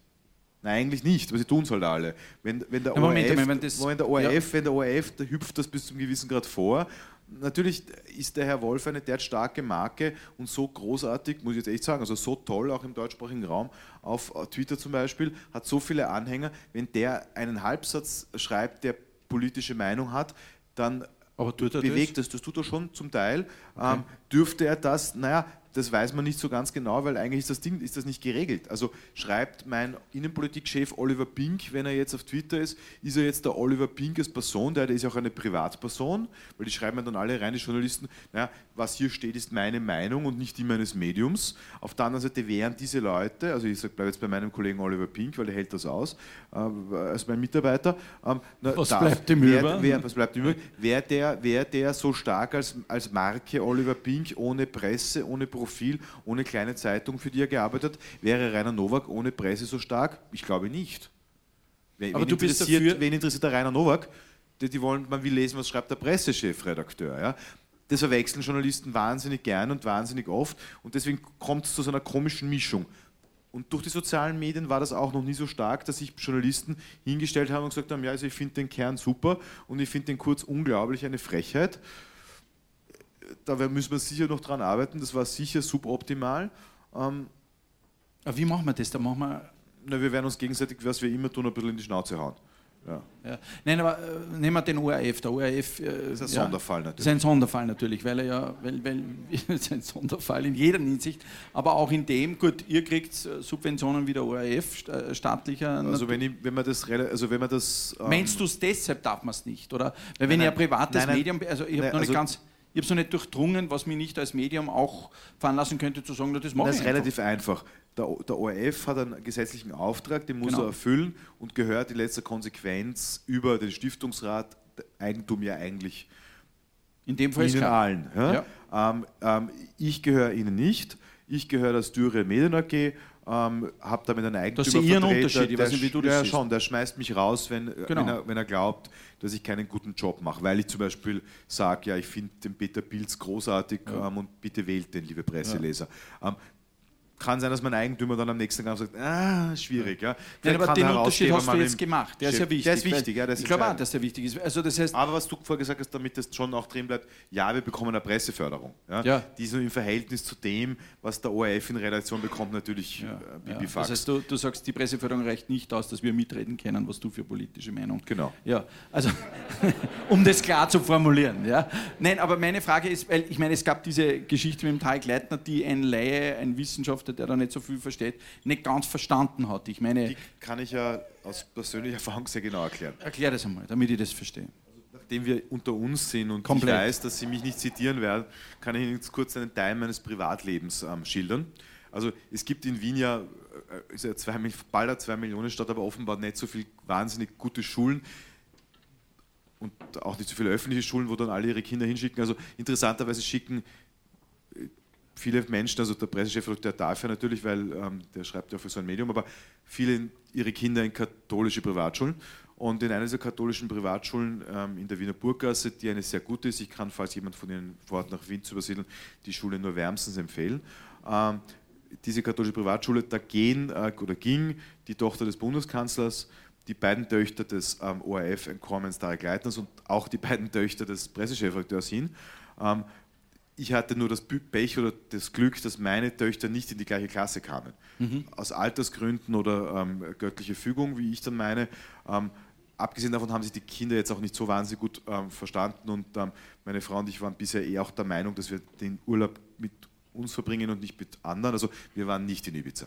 Nein, eigentlich nicht, aber sie tun es halt alle. Wenn, wenn, der Ja, Moment ORF, wenn das- Moment, der ORF, wenn der ORF, der hüpft das bis zum gewissen Grad vor, natürlich ist der Herr Wolf eine derart starke Marke und so großartig, muss ich jetzt echt sagen, also so toll auch im deutschsprachigen Raum, auf Twitter zum Beispiel, hat so viele Anhänger, wenn der einen Halbsatz schreibt, der politische Meinung hat, dann bewegt das? das? Das tut er schon zum Teil. Okay. Ähm, dürfte er das, naja, das weiß man nicht so ganz genau, weil eigentlich ist das Ding ist das nicht geregelt. Also schreibt mein Innenpolitikchef Oliver Pink, wenn er jetzt auf Twitter ist, ist er jetzt der Oliver Pink als Person, der, der ist auch eine Privatperson, weil die schreiben dann alle rein, die Journalisten, naja, was hier steht, ist meine Meinung und nicht die meines Mediums. Auf der anderen Seite wären diese Leute, also ich bleibe jetzt bei meinem Kollegen Oliver Pink, weil er hält das aus, äh, als mein Mitarbeiter. Ähm, na, was, darf, bleibt ihm wer? Wer, was bleibt ihm über? Wäre der, wär der so stark als, als Marke Oliver Pink ohne Presse, ohne Profil? Profil, ohne kleine Zeitung, für die er gearbeitet hat. Wäre Rainer Nowak ohne Presse so stark? Ich glaube nicht. Wen, Aber wen du bist dafür, wen interessiert der Rainer Nowak? Die, die, wollen, man will lesen, was schreibt der Pressechefredakteur. Ja? Das verwechseln Journalisten wahnsinnig gern und wahnsinnig oft und deswegen kommt es zu so einer komischen Mischung. Und durch die sozialen Medien war das auch noch nie so stark, dass sich Journalisten hingestellt haben und gesagt haben, ja, also ich finde den Kern super und ich finde den Kurz unglaublich eine Frechheit da müssen wir sicher noch dran arbeiten. Das war sicher suboptimal. Ähm, Aber wie machen wir das? Da machen wir na, wir werden uns gegenseitig, was wir immer tun, ein bisschen in die Schnauze hauen. Ja. Ja. Nein, aber äh, nehmen wir den ORF. Der ORF äh, ist ein ja, Sonderfall natürlich. Ist ein Sonderfall natürlich, weil er ja, weil, weil *laughs* ist ein Sonderfall in jeder Hinsicht, aber auch in dem, gut, ihr kriegt äh, Subventionen wie der ORF, äh, staatlicher. Also wenn, ich, wenn man das, also wenn man das. Ähm Meinst du es deshalb darf man es nicht, oder? Weil wenn nein, ihr ein privates nein, nein, Medium, also ich habe noch nicht also ganz ich habe es noch nicht durchdrungen, was mich nicht als Medium auch veranlassen könnte, zu sagen, das mache Das ist relativ einfach. Der, der, ORF hat einen gesetzlichen Auftrag, den muss genau. er erfüllen und gehört in letzter Konsequenz über den Stiftungsrat Eigentum ja eigentlich in dem Fall Ihnen allen. Ja? Ja. Ähm, ähm, ich gehöre Ihnen nicht. Ich gehöre der Dürre Medien AG, ähm, habe damit einen Eigentümer Das ist Ihren Unterschied, ich weiß nicht, wie du das Ja, siehst. schon, der schmeißt mich raus, wenn, genau. wenn, er, wenn er glaubt, dass ich keinen guten Job mache, weil ich zum Beispiel sage, ja, ich finde den Peter Pilz großartig ja. ähm, und bitte wählt den, liebe Presseleser. Ja. Ähm, kann sein, dass mein Eigentümer dann am nächsten Tag sagt, ah, schwierig. Ja. Nein, aber den Unterschied hast du jetzt gemacht. Der ist ja wichtig. Der ist wichtig, ja. Das ich glaube auch, dass der wichtig ist. Also das heißt aber was du vorher gesagt hast, damit das schon auch drin bleibt, ja, wir bekommen eine Presseförderung. Ja. ja. Die so im Verhältnis zu dem, was der ORF in Relation bekommt, natürlich ja. äh, ja. Das heißt, du, du sagst, die Presseförderung reicht nicht aus, dass wir mitreden können, was du für politische Meinung. Genau. Ja, also *laughs* um das klar zu formulieren. Ja. Nein, aber meine Frage ist, weil ich meine, es gab diese Geschichte mit dem Tarek Leitner, die ein Laie, ein Wissenschaftler, der da nicht so viel versteht, nicht ganz verstanden hat. Ich meine, die kann ich ja aus persönlicher Erfahrung sehr genau erklären. Erklär das einmal, damit ich das verstehe. Also, nachdem wir unter uns sind und Komplett. ich weiß, dass Sie mich nicht zitieren werden, kann ich Ihnen jetzt kurz einen Teil meines Privatlebens ähm, schildern. Also es gibt in Wien ja, äh, ist ja zwei, bald eine 2 Millionen Stadt, aber offenbar nicht so viele wahnsinnig gute Schulen und auch nicht so viele öffentliche Schulen, wo dann alle ihre Kinder hinschicken. Also interessanterweise schicken viele Menschen, also der Pressechef, darf ja natürlich, weil ähm, der schreibt ja für so ein Medium, aber viele ihre Kinder in katholische Privatschulen. Und in einer dieser katholischen Privatschulen ähm, in der Wiener Burggasse, die eine sehr gute ist, ich kann, falls jemand von Ihnen vorhat, nach Wien zu übersiedeln, die Schule nur wärmstens empfehlen. Ähm, diese katholische Privatschule, da gehen äh, oder ging die Tochter des Bundeskanzlers, die beiden Töchter des ähm, ORF Encorements Tarek Leitners und auch die beiden Töchter des Pressechefredakteurs hin. Ich hatte nur das Pech oder das Glück, dass meine Töchter nicht in die gleiche Klasse kamen. Mhm. Aus Altersgründen oder ähm, göttliche Fügung, wie ich dann meine. Ähm, abgesehen davon haben sich die Kinder jetzt auch nicht so wahnsinnig gut ähm, verstanden und ähm, meine Frau und ich waren bisher eh auch der Meinung, dass wir den Urlaub mit uns verbringen und nicht mit anderen. Also wir waren nicht in Ibiza.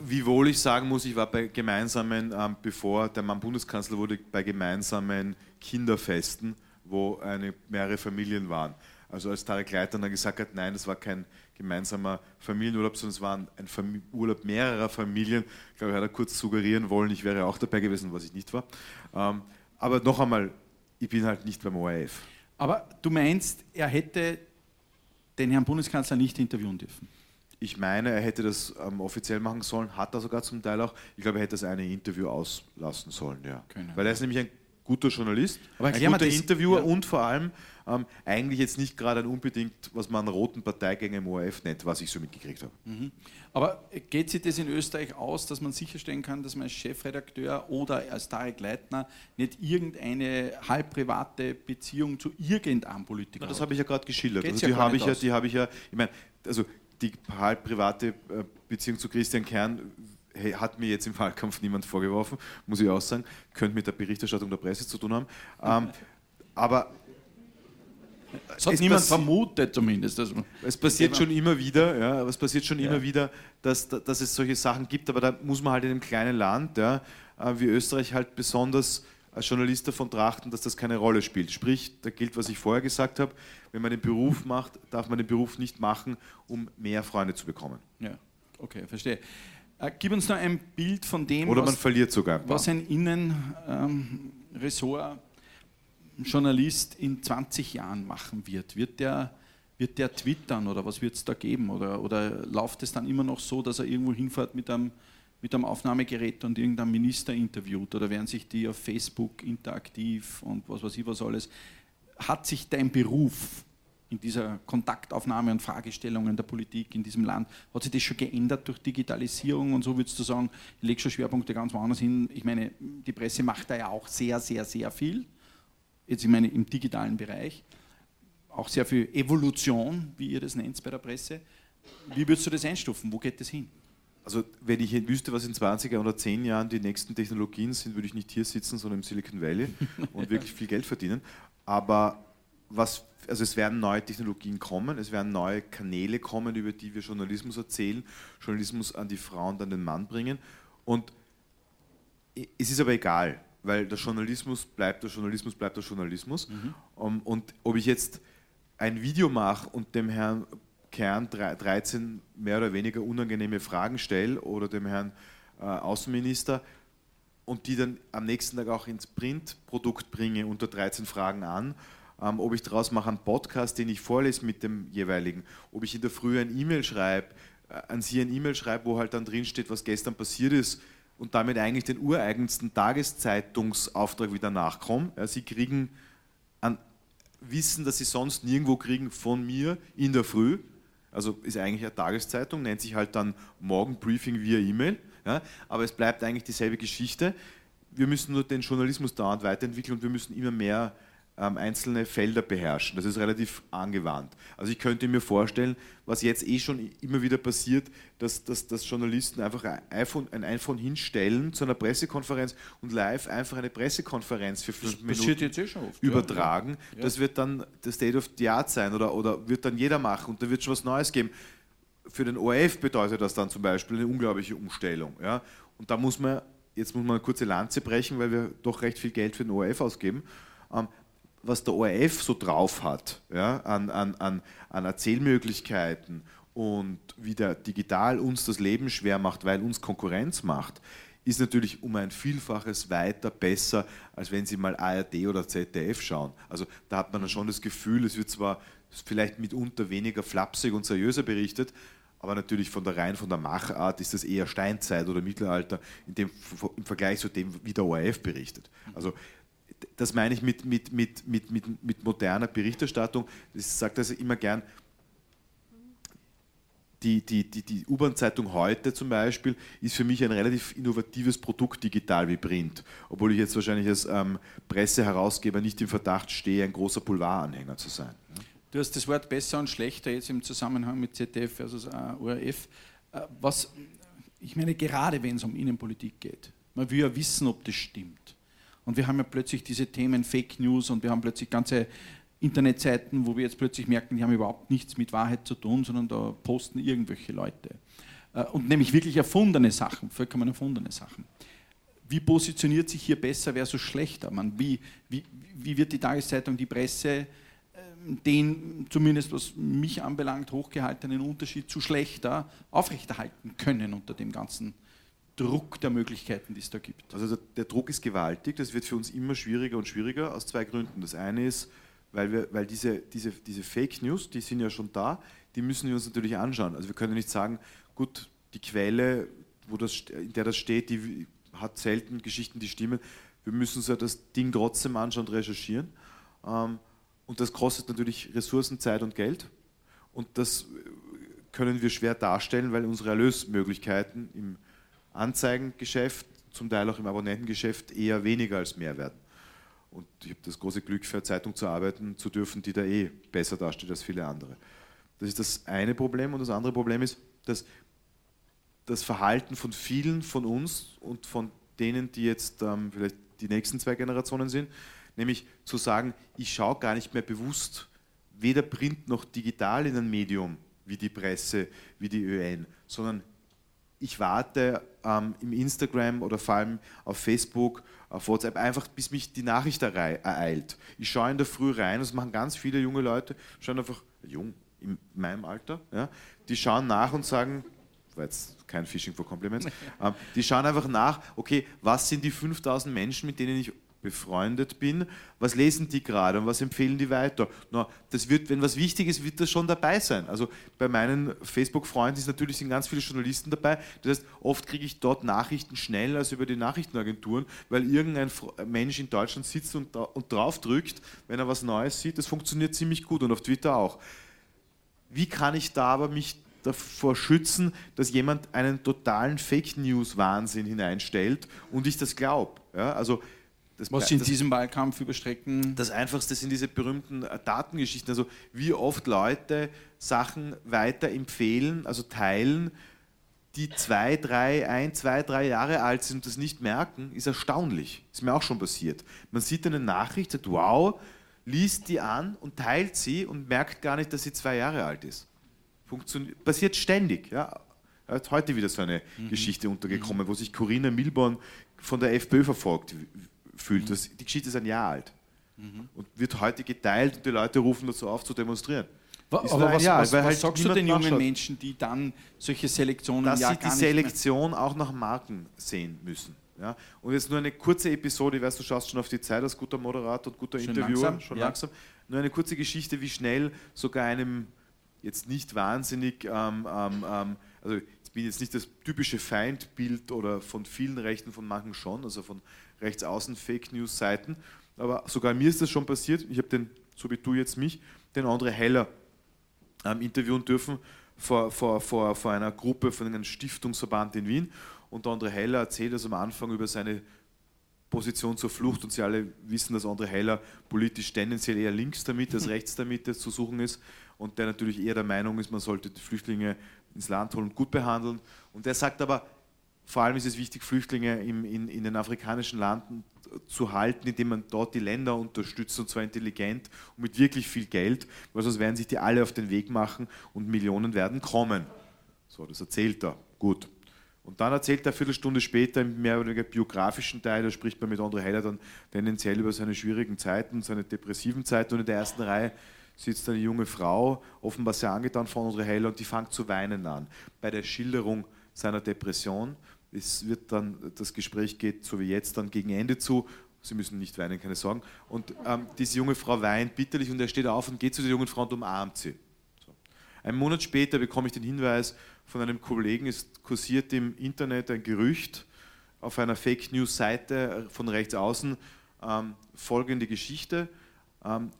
Wiewohl ich sagen muss, ich war bei gemeinsamen, ähm, bevor der Mann Bundeskanzler wurde, bei gemeinsamen Kinderfesten wo eine, mehrere Familien waren. Also als Tarek Leiter dann gesagt hat, nein, das war kein gemeinsamer Familienurlaub, sondern es war ein Famili Urlaub mehrerer Familien. Ich glaube, er hat er kurz suggerieren wollen, ich wäre auch dabei gewesen, was ich nicht war. Ähm, aber noch einmal, ich bin halt nicht beim ORF. Aber du meinst, er hätte den Herrn Bundeskanzler nicht interviewen dürfen? Ich meine, er hätte das ähm, offiziell machen sollen, hat er sogar zum Teil auch. Ich glaube, er hätte das eine Interview auslassen sollen, ja. Können. Weil er ist nämlich ein guter Journalist, Aber ein guter das- Interviewer ja. und vor allem ähm, eigentlich jetzt nicht gerade ein unbedingt, was man einen roten Parteigänger im ORF nennt, was ich so mitgekriegt habe. Aber geht sich das in Österreich aus, dass man sicherstellen kann, dass man als Chefredakteur oder als Tarek Leitner nicht irgendeine halb private Beziehung zu irgendeinem Politiker Na, das hat? habe ich ja gerade geschildert. Also ja die habe ich ja, habe ich ja, ich meine, also die halb private äh, Beziehung zu Christian Kern hey, hat mir jetzt im Wahlkampf niemand vorgeworfen, muss ich auch sagen, könnte mit der Berichterstattung der Presse zu tun haben. Ähm, aber Das hat es niemand vermutet zumindest. Es passiert schon immer wieder, ja, es passiert schon Ja. immer wieder, dass, dass es solche Sachen gibt, aber da muss man halt in einem kleinen Land, ja, äh, wie Österreich halt besonders als Journalist davon trachten, dass das keine Rolle spielt. Sprich, da gilt, was ich vorher gesagt habe, wenn man den Beruf macht, darf man den Beruf nicht machen, um mehr Freunde zu bekommen. ja, okay, verstehe. Äh, gib uns noch ein Bild von dem, Oder man was, verliert sogar. ein was ein Innenressort-Journalist in 20 Jahren machen wird. Wird der, wird der twittern oder was wird es da geben? Oder, oder läuft es dann immer noch so, dass er irgendwo hinfährt mit einem, mit einem Aufnahmegerät und irgendeinen Minister interviewt? Oder werden sich die auf Facebook interaktiv und was weiß ich was alles? Hat sich dein Beruf in dieser Kontaktaufnahme und Fragestellungen der Politik in diesem Land, hat sich das schon geändert durch Digitalisierung und so würdest du sagen, ich lege schon Schwerpunkte ganz woanders hin. Ich meine, die Presse macht da ja auch sehr, sehr, sehr viel. Jetzt, ich meine, im digitalen Bereich. Auch sehr viel Evolution, wie ihr das nennt bei der Presse. Wie würdest du das einstufen? Wo geht das hin? Also wenn ich wüsste, was in 20 oder 10 Jahren die nächsten Technologien sind, würde ich nicht hier sitzen, sondern im Silicon Valley und wirklich viel Geld verdienen. Aber was, also es werden neue Technologien kommen, es werden neue Kanäle kommen, über die wir Journalismus erzählen, Journalismus an die Frau und an den Mann bringen. Und es ist aber egal, weil der Journalismus bleibt der Journalismus bleibt der Journalismus. Um, und ob ich jetzt ein Video mache und dem Herrn Kern drei- 13 mehr oder weniger unangenehme Fragen stelle oder dem Herrn äh, Außenminister und die dann am nächsten Tag auch ins Printprodukt bringe unter 13 Fragen an, ähm, ob ich daraus mache einen Podcast, den ich vorlese mit dem jeweiligen, ob ich in der Früh ein E-Mail schreibe, äh, an Sie ein E-Mail schreibe, wo halt dann drin steht, was gestern passiert ist und damit eigentlich den ureigensten Tageszeitungsauftrag wieder nachkomme. Ja, Sie kriegen an Wissen, das Sie sonst nirgendwo kriegen, von mir in der Früh. Also ist eigentlich eine Tageszeitung, nennt sich halt dann Morgenbriefing via E-Mail. Ja, aber es bleibt eigentlich dieselbe Geschichte. Wir müssen nur den Journalismus dauernd weiterentwickeln und wir müssen immer mehr ähm, einzelne Felder beherrschen. Das ist relativ angewandt. Also ich könnte mir vorstellen, was jetzt eh schon immer wieder passiert, dass, dass, dass Journalisten einfach ein iPhone, ein iPhone hinstellen zu einer Pressekonferenz und live einfach eine Pressekonferenz für fünf Minuten Passiert jetzt eh schon oft. übertragen. Ja. Das wird dann das State of the Art sein oder, oder wird dann jeder machen und da wird schon was Neues geben. Für den ORF bedeutet das dann zum Beispiel eine unglaubliche Umstellung. Ja? Und da muss man, jetzt muss man eine kurze Lanze brechen, weil wir doch recht viel Geld für den ORF ausgeben. Was der ORF so drauf hat ja, an, an, an, an Erzählmöglichkeiten und wie der digital uns das Leben schwer macht, weil uns Konkurrenz macht, ist natürlich um ein Vielfaches weiter besser, als wenn Sie mal ARD oder ZDF schauen. Also da hat man dann schon das Gefühl, es wird zwar vielleicht mitunter weniger flapsig und seriöser berichtet, aber natürlich von der rein von der Machart ist das eher Steinzeit oder Mittelalter in dem, im Vergleich zu dem, wie der ORF berichtet. Also das meine ich mit, mit, mit, mit, mit, mit moderner Berichterstattung. Ich sage das immer gern. Die, die, die, die U-Bahn-Zeitung heute zum Beispiel ist für mich ein relativ innovatives Produkt digital wie Print, obwohl ich jetzt wahrscheinlich als ähm, Presseherausgeber nicht im Verdacht stehe, ein großer Boulevard-Anhänger zu sein. Du hast das Wort besser und schlechter jetzt im Zusammenhang mit ZDF versus äh, ORF. Äh, was, ich meine, gerade wenn es um Innenpolitik geht, man will ja wissen, ob das stimmt. Und wir haben ja plötzlich diese Themen Fake News und wir haben plötzlich ganze Internetseiten, wo wir jetzt plötzlich merken, die haben überhaupt nichts mit Wahrheit zu tun, sondern da posten irgendwelche Leute. Äh, Und nämlich wirklich erfundene Sachen, vollkommen erfundene Sachen. Wie positioniert sich hier besser versus schlechter? Man, wie, wie, wie wird die Tageszeitung, die Presse ähm, den, zumindest was mich anbelangt, hochgehaltenen Unterschied zu schlechter aufrechterhalten können unter dem ganzen Druck der Möglichkeiten, die es da gibt? Also der, Druck ist gewaltig, das wird für uns immer schwieriger und schwieriger aus zwei Gründen. Das eine ist, weil, wir, weil diese, diese, diese Fake News, die sind ja schon da, die müssen wir uns natürlich anschauen. Also wir können nicht sagen, gut, die Quelle, wo das, in der das steht, die hat selten Geschichten, die stimmen. Wir müssen uns ja das Ding trotzdem anschauen und recherchieren. Ähm, und das kostet natürlich Ressourcen, Zeit und Geld. Und das können wir schwer darstellen, weil unsere Erlösmöglichkeiten im Anzeigengeschäft, zum Teil auch im Abonnentengeschäft eher weniger als mehr werden. Und ich habe das große Glück, für eine Zeitung zu arbeiten zu dürfen, die da eh besser dasteht als viele andere. Das ist das eine Problem. Und das andere Problem ist, dass das Verhalten von vielen von uns und von denen, die jetzt ähm, vielleicht die nächsten zwei Generationen sind, nämlich zu sagen, ich schaue gar nicht mehr bewusst weder print noch digital in ein Medium wie die Presse, wie die ÖN, sondern ich warte ähm, im Instagram oder vor allem auf Facebook, auf WhatsApp, einfach bis mich die Nachricht ereilt. Ich schaue in der Früh rein, das machen ganz viele junge Leute, schauen einfach, jung, in meinem Alter, ja, die schauen nach und sagen, war jetzt kein Phishing for Compliments, *laughs* ähm, die schauen einfach nach, okay, was sind die 5000 Menschen, mit denen ich befreundet bin, was lesen die gerade und was empfehlen die weiter? Na, das wird, wenn was wichtig ist, wird das schon dabei sein. Also bei meinen Facebook-Freunden ist natürlich sind ganz viele Journalisten dabei. Das heißt, oft kriege ich dort Nachrichten schneller als über die Nachrichtenagenturen, weil irgendein Mensch in Deutschland sitzt und, und drauf drückt, wenn er was Neues sieht. Das funktioniert ziemlich gut und auf Twitter auch. Wie kann ich da aber mich davor schützen, dass jemand einen totalen Fake News Wahnsinn hineinstellt und ich das glaube? Ja, also das, Was in diesem Wahlkampf überstrecken? Das Einfachste sind diese berühmten äh, Datengeschichten. Also wie oft Leute Sachen weiterempfehlen, also teilen, die zwei, drei, ein, zwei, drei Jahre alt sind und das nicht merken, ist erstaunlich. Ist mir auch schon passiert. Man sieht eine Nachricht, sagt, wow, liest die an und teilt sie und merkt gar nicht, dass sie zwei Jahre alt ist. Funktioniert, passiert ständig. Ja. Heute wieder so eine mhm. Geschichte untergekommen, wo sich Corinna Milborn von der FPÖ verfolgt fühlt. Das, die Geschichte ist ein Jahr alt mhm. und wird heute geteilt und die Leute rufen dazu auf, zu demonstrieren. Aber was, Jahr, was, was halt sagst du den jungen nachschaut. Menschen, die dann solche Selektionen Dass ja sie die Selektion auch nach Marken sehen müssen. Ja? Und jetzt nur eine kurze Episode, ich weiß, du schaust schon auf die Zeit als guter Moderator und guter schon Interviewer, langsam, schon ja. langsam. Nur eine kurze Geschichte, wie schnell sogar einem jetzt nicht wahnsinnig, ähm, ähm, ähm also ich bin jetzt nicht das typische Feindbild oder von vielen Rechten, von manchen schon, also von rechtsaußen Fake News Seiten. Aber sogar mir ist das schon passiert. Ich habe den, so wie du jetzt mich, den André Heller ähm, interviewen dürfen vor, vor, vor, vor einer Gruppe von einem Stiftungsverband in Wien. Und der André Heller erzählt also am Anfang über seine Position zur Flucht und Sie alle wissen, dass André Heller politisch tendenziell eher links damit als rechts damit zu suchen ist und der natürlich eher der Meinung ist, man sollte die Flüchtlinge ins Land holen und gut behandeln. Und der sagt aber, vor allem ist es wichtig, Flüchtlinge im, in, in den afrikanischen Landen zu halten, indem man dort die Länder unterstützt und zwar intelligent und mit wirklich viel Geld, weil sonst werden sich die alle auf den Weg machen und Millionen werden kommen. So, das erzählt er. Gut. Und dann erzählt er eine Viertelstunde später im mehr oder weniger biografischen Teil, da spricht man mit André Heller dann tendenziell über seine schwierigen Zeiten, seine depressiven Zeiten und in der ersten Reihe sitzt eine junge Frau, offenbar sehr angetan von André Heller und die fängt zu weinen an bei der Schilderung seiner Depression es wird dann, das Gespräch geht so wie jetzt dann gegen Ende zu. Sie müssen nicht weinen, keine Sorgen. Und ähm, diese junge Frau weint bitterlich und er steht auf und geht zu der jungen Frau und umarmt sie. So. Einen Monat später bekomme ich den Hinweis von einem Kollegen, es kursiert im Internet ein Gerücht auf einer Fake News Seite von rechts außen ähm, folgende Geschichte. Ähm,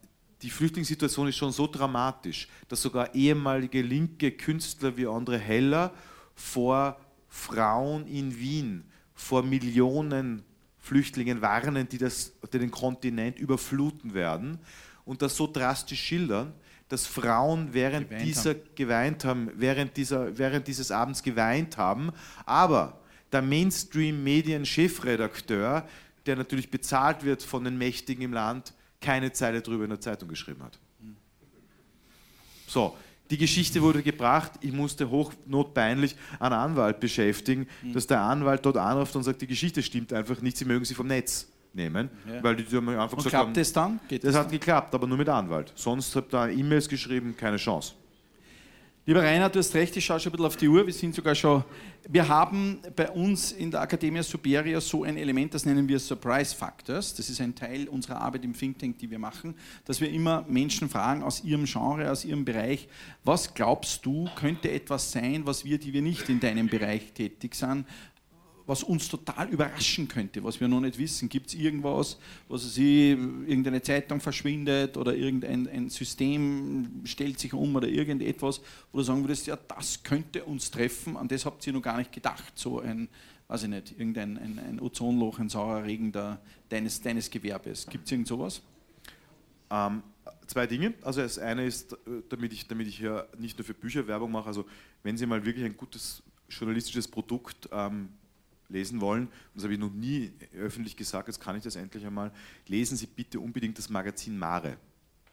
die Flüchtlingssituation ist schon so dramatisch, dass sogar ehemalige linke Künstler wie Andre Heller vor Frauen in Wien vor Millionen Flüchtlingen warnen, die, das, die den Kontinent überfluten werden und das so drastisch schildern, dass Frauen während geweint dieser haben. geweint haben, während, dieser, während dieses Abends geweint haben, aber der Mainstream-Medien-Chefredakteur, der natürlich bezahlt wird von den Mächtigen im Land, keine Zeile darüber in der Zeitung geschrieben hat. So, die Geschichte wurde gebracht, ich musste hochnotpeinlich einen Anwalt beschäftigen, mhm. dass der Anwalt dort anruft und sagt, die Geschichte stimmt einfach nicht, Sie mögen sie vom Netz nehmen. Ja. Weil die, die haben einfach und gesagt klappt haben, das dann? Geht das, das hat dann? geklappt, aber nur mit Anwalt. Sonst habt ihr E-Mails geschrieben, keine Chance. Lieber Rainer, du hast recht, ich schaue schon ein bisschen auf die Uhr. Wir sind sogar schon. Wir haben bei uns in der Academia Superior so ein Element, das nennen wir Surprise Factors. Das ist ein Teil unserer Arbeit im Think Tank, die wir machen, dass wir immer Menschen fragen aus ihrem Genre, aus ihrem Bereich, was glaubst du, könnte etwas sein, was wir, die wir nicht in deinem Bereich tätig sind, was uns total überraschen könnte, was wir noch nicht wissen? Gibt es irgendwas, was sie, irgendeine Zeitung verschwindet oder irgendein ein System stellt sich um oder irgendetwas, wo du sagen würdest, ja, das könnte uns treffen, an das habt ihr noch gar nicht gedacht, so ein, weiß ich nicht, irgendein ein, ein Ozonloch, ein saurer Regen da, deines, deines Gewerbes. Gibt es irgend sowas? Ähm, zwei Dinge. Also das eine ist, äh, damit ich, damit ich ja nicht nur für Bücher Werbung mache, also wenn Sie mal wirklich ein gutes journalistisches Produkt ähm, lesen wollen, das habe ich noch nie öffentlich gesagt, jetzt kann ich das endlich einmal, lesen Sie bitte unbedingt das Magazin Mare.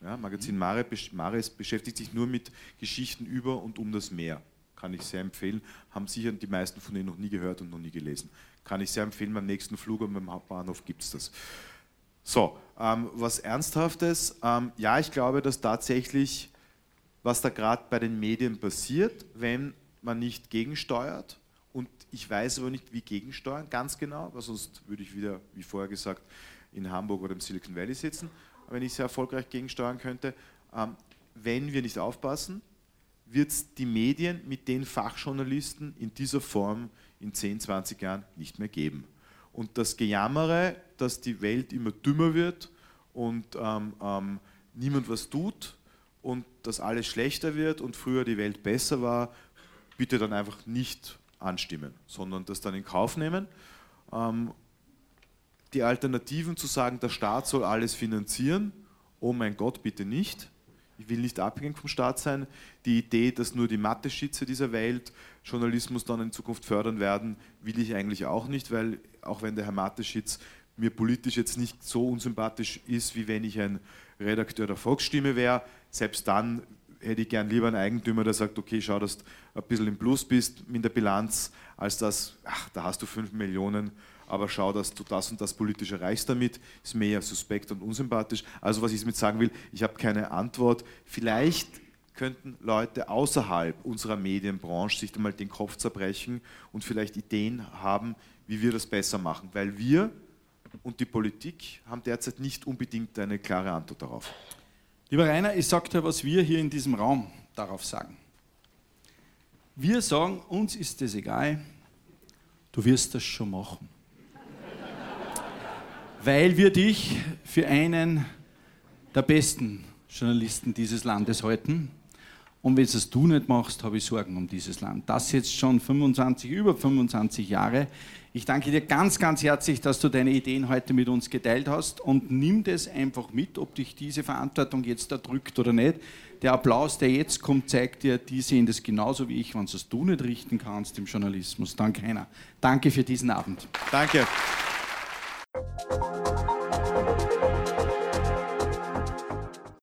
Ja, Magazin Mare, Mare beschäftigt sich nur mit Geschichten über und um das Meer. Kann ich sehr empfehlen. Haben sicher die meisten von Ihnen noch nie gehört und noch nie gelesen. Kann ich sehr empfehlen, beim nächsten Flug und beim Hauptbahnhof gibt es das. So, ähm, was Ernsthaftes. Ähm, ja, ich glaube, dass tatsächlich, was da gerade bei den Medien passiert, wenn man nicht gegensteuert, ich weiß aber nicht, wie gegensteuern, ganz genau, weil sonst würde ich wieder, wie vorher gesagt, in Hamburg oder im Silicon Valley sitzen, wenn ich sehr erfolgreich gegensteuern könnte. Ähm, wenn wir nicht aufpassen, wird es die Medien mit den Fachjournalisten in dieser Form in 10, 20 Jahren nicht mehr geben. Und das Gejammere, dass die Welt immer dümmer wird und ähm, ähm, niemand was tut und dass alles schlechter wird und früher die Welt besser war, bitte dann einfach nicht anstimmen, sondern das dann in Kauf nehmen. Ähm, die Alternativen zu sagen, der Staat soll alles finanzieren, oh mein Gott, bitte nicht. Ich will nicht abhängig vom Staat sein. Die Idee, dass nur die Mathe-Schitze dieser Welt Journalismus dann in Zukunft fördern werden, will ich eigentlich auch nicht, weil auch wenn der Herr Mateschitz mir politisch jetzt nicht so unsympathisch ist, wie wenn ich ein Redakteur der Volksstimme wäre, selbst dann hätte ich gern lieber einen Eigentümer, der sagt, okay, schau, dass du ein bisschen im Plus bist in der Bilanz, als dass, ach, da hast du 5 Millionen, aber schau, dass du das und das politisch erreichst damit, ist mir eher suspekt und unsympathisch. Also was ich damit sagen will, ich habe keine Antwort. Vielleicht könnten Leute außerhalb unserer Medienbranche sich einmal den Kopf zerbrechen und vielleicht Ideen haben, wie wir das besser machen, weil wir und die Politik haben derzeit nicht unbedingt eine klare Antwort darauf. Lieber Rainer, ich sage dir, was wir hier in diesem Raum darauf sagen. Wir sagen, uns ist es egal, du wirst das schon machen. Weil wir dich für einen der besten Journalisten dieses Landes halten. Und wenn es du nicht machst, habe ich Sorgen um dieses Land. Das jetzt schon 25, über 25 Jahre. Ich danke dir ganz, ganz herzlich, dass du deine Ideen heute mit uns geteilt hast und nimm das einfach mit, ob dich diese Verantwortung jetzt erdrückt oder nicht. Der Applaus, der jetzt kommt, zeigt dir, die sehen das genauso wie ich, wenn es du nicht richten kannst im Journalismus. Danke, Heiner. Danke für diesen Abend. Danke.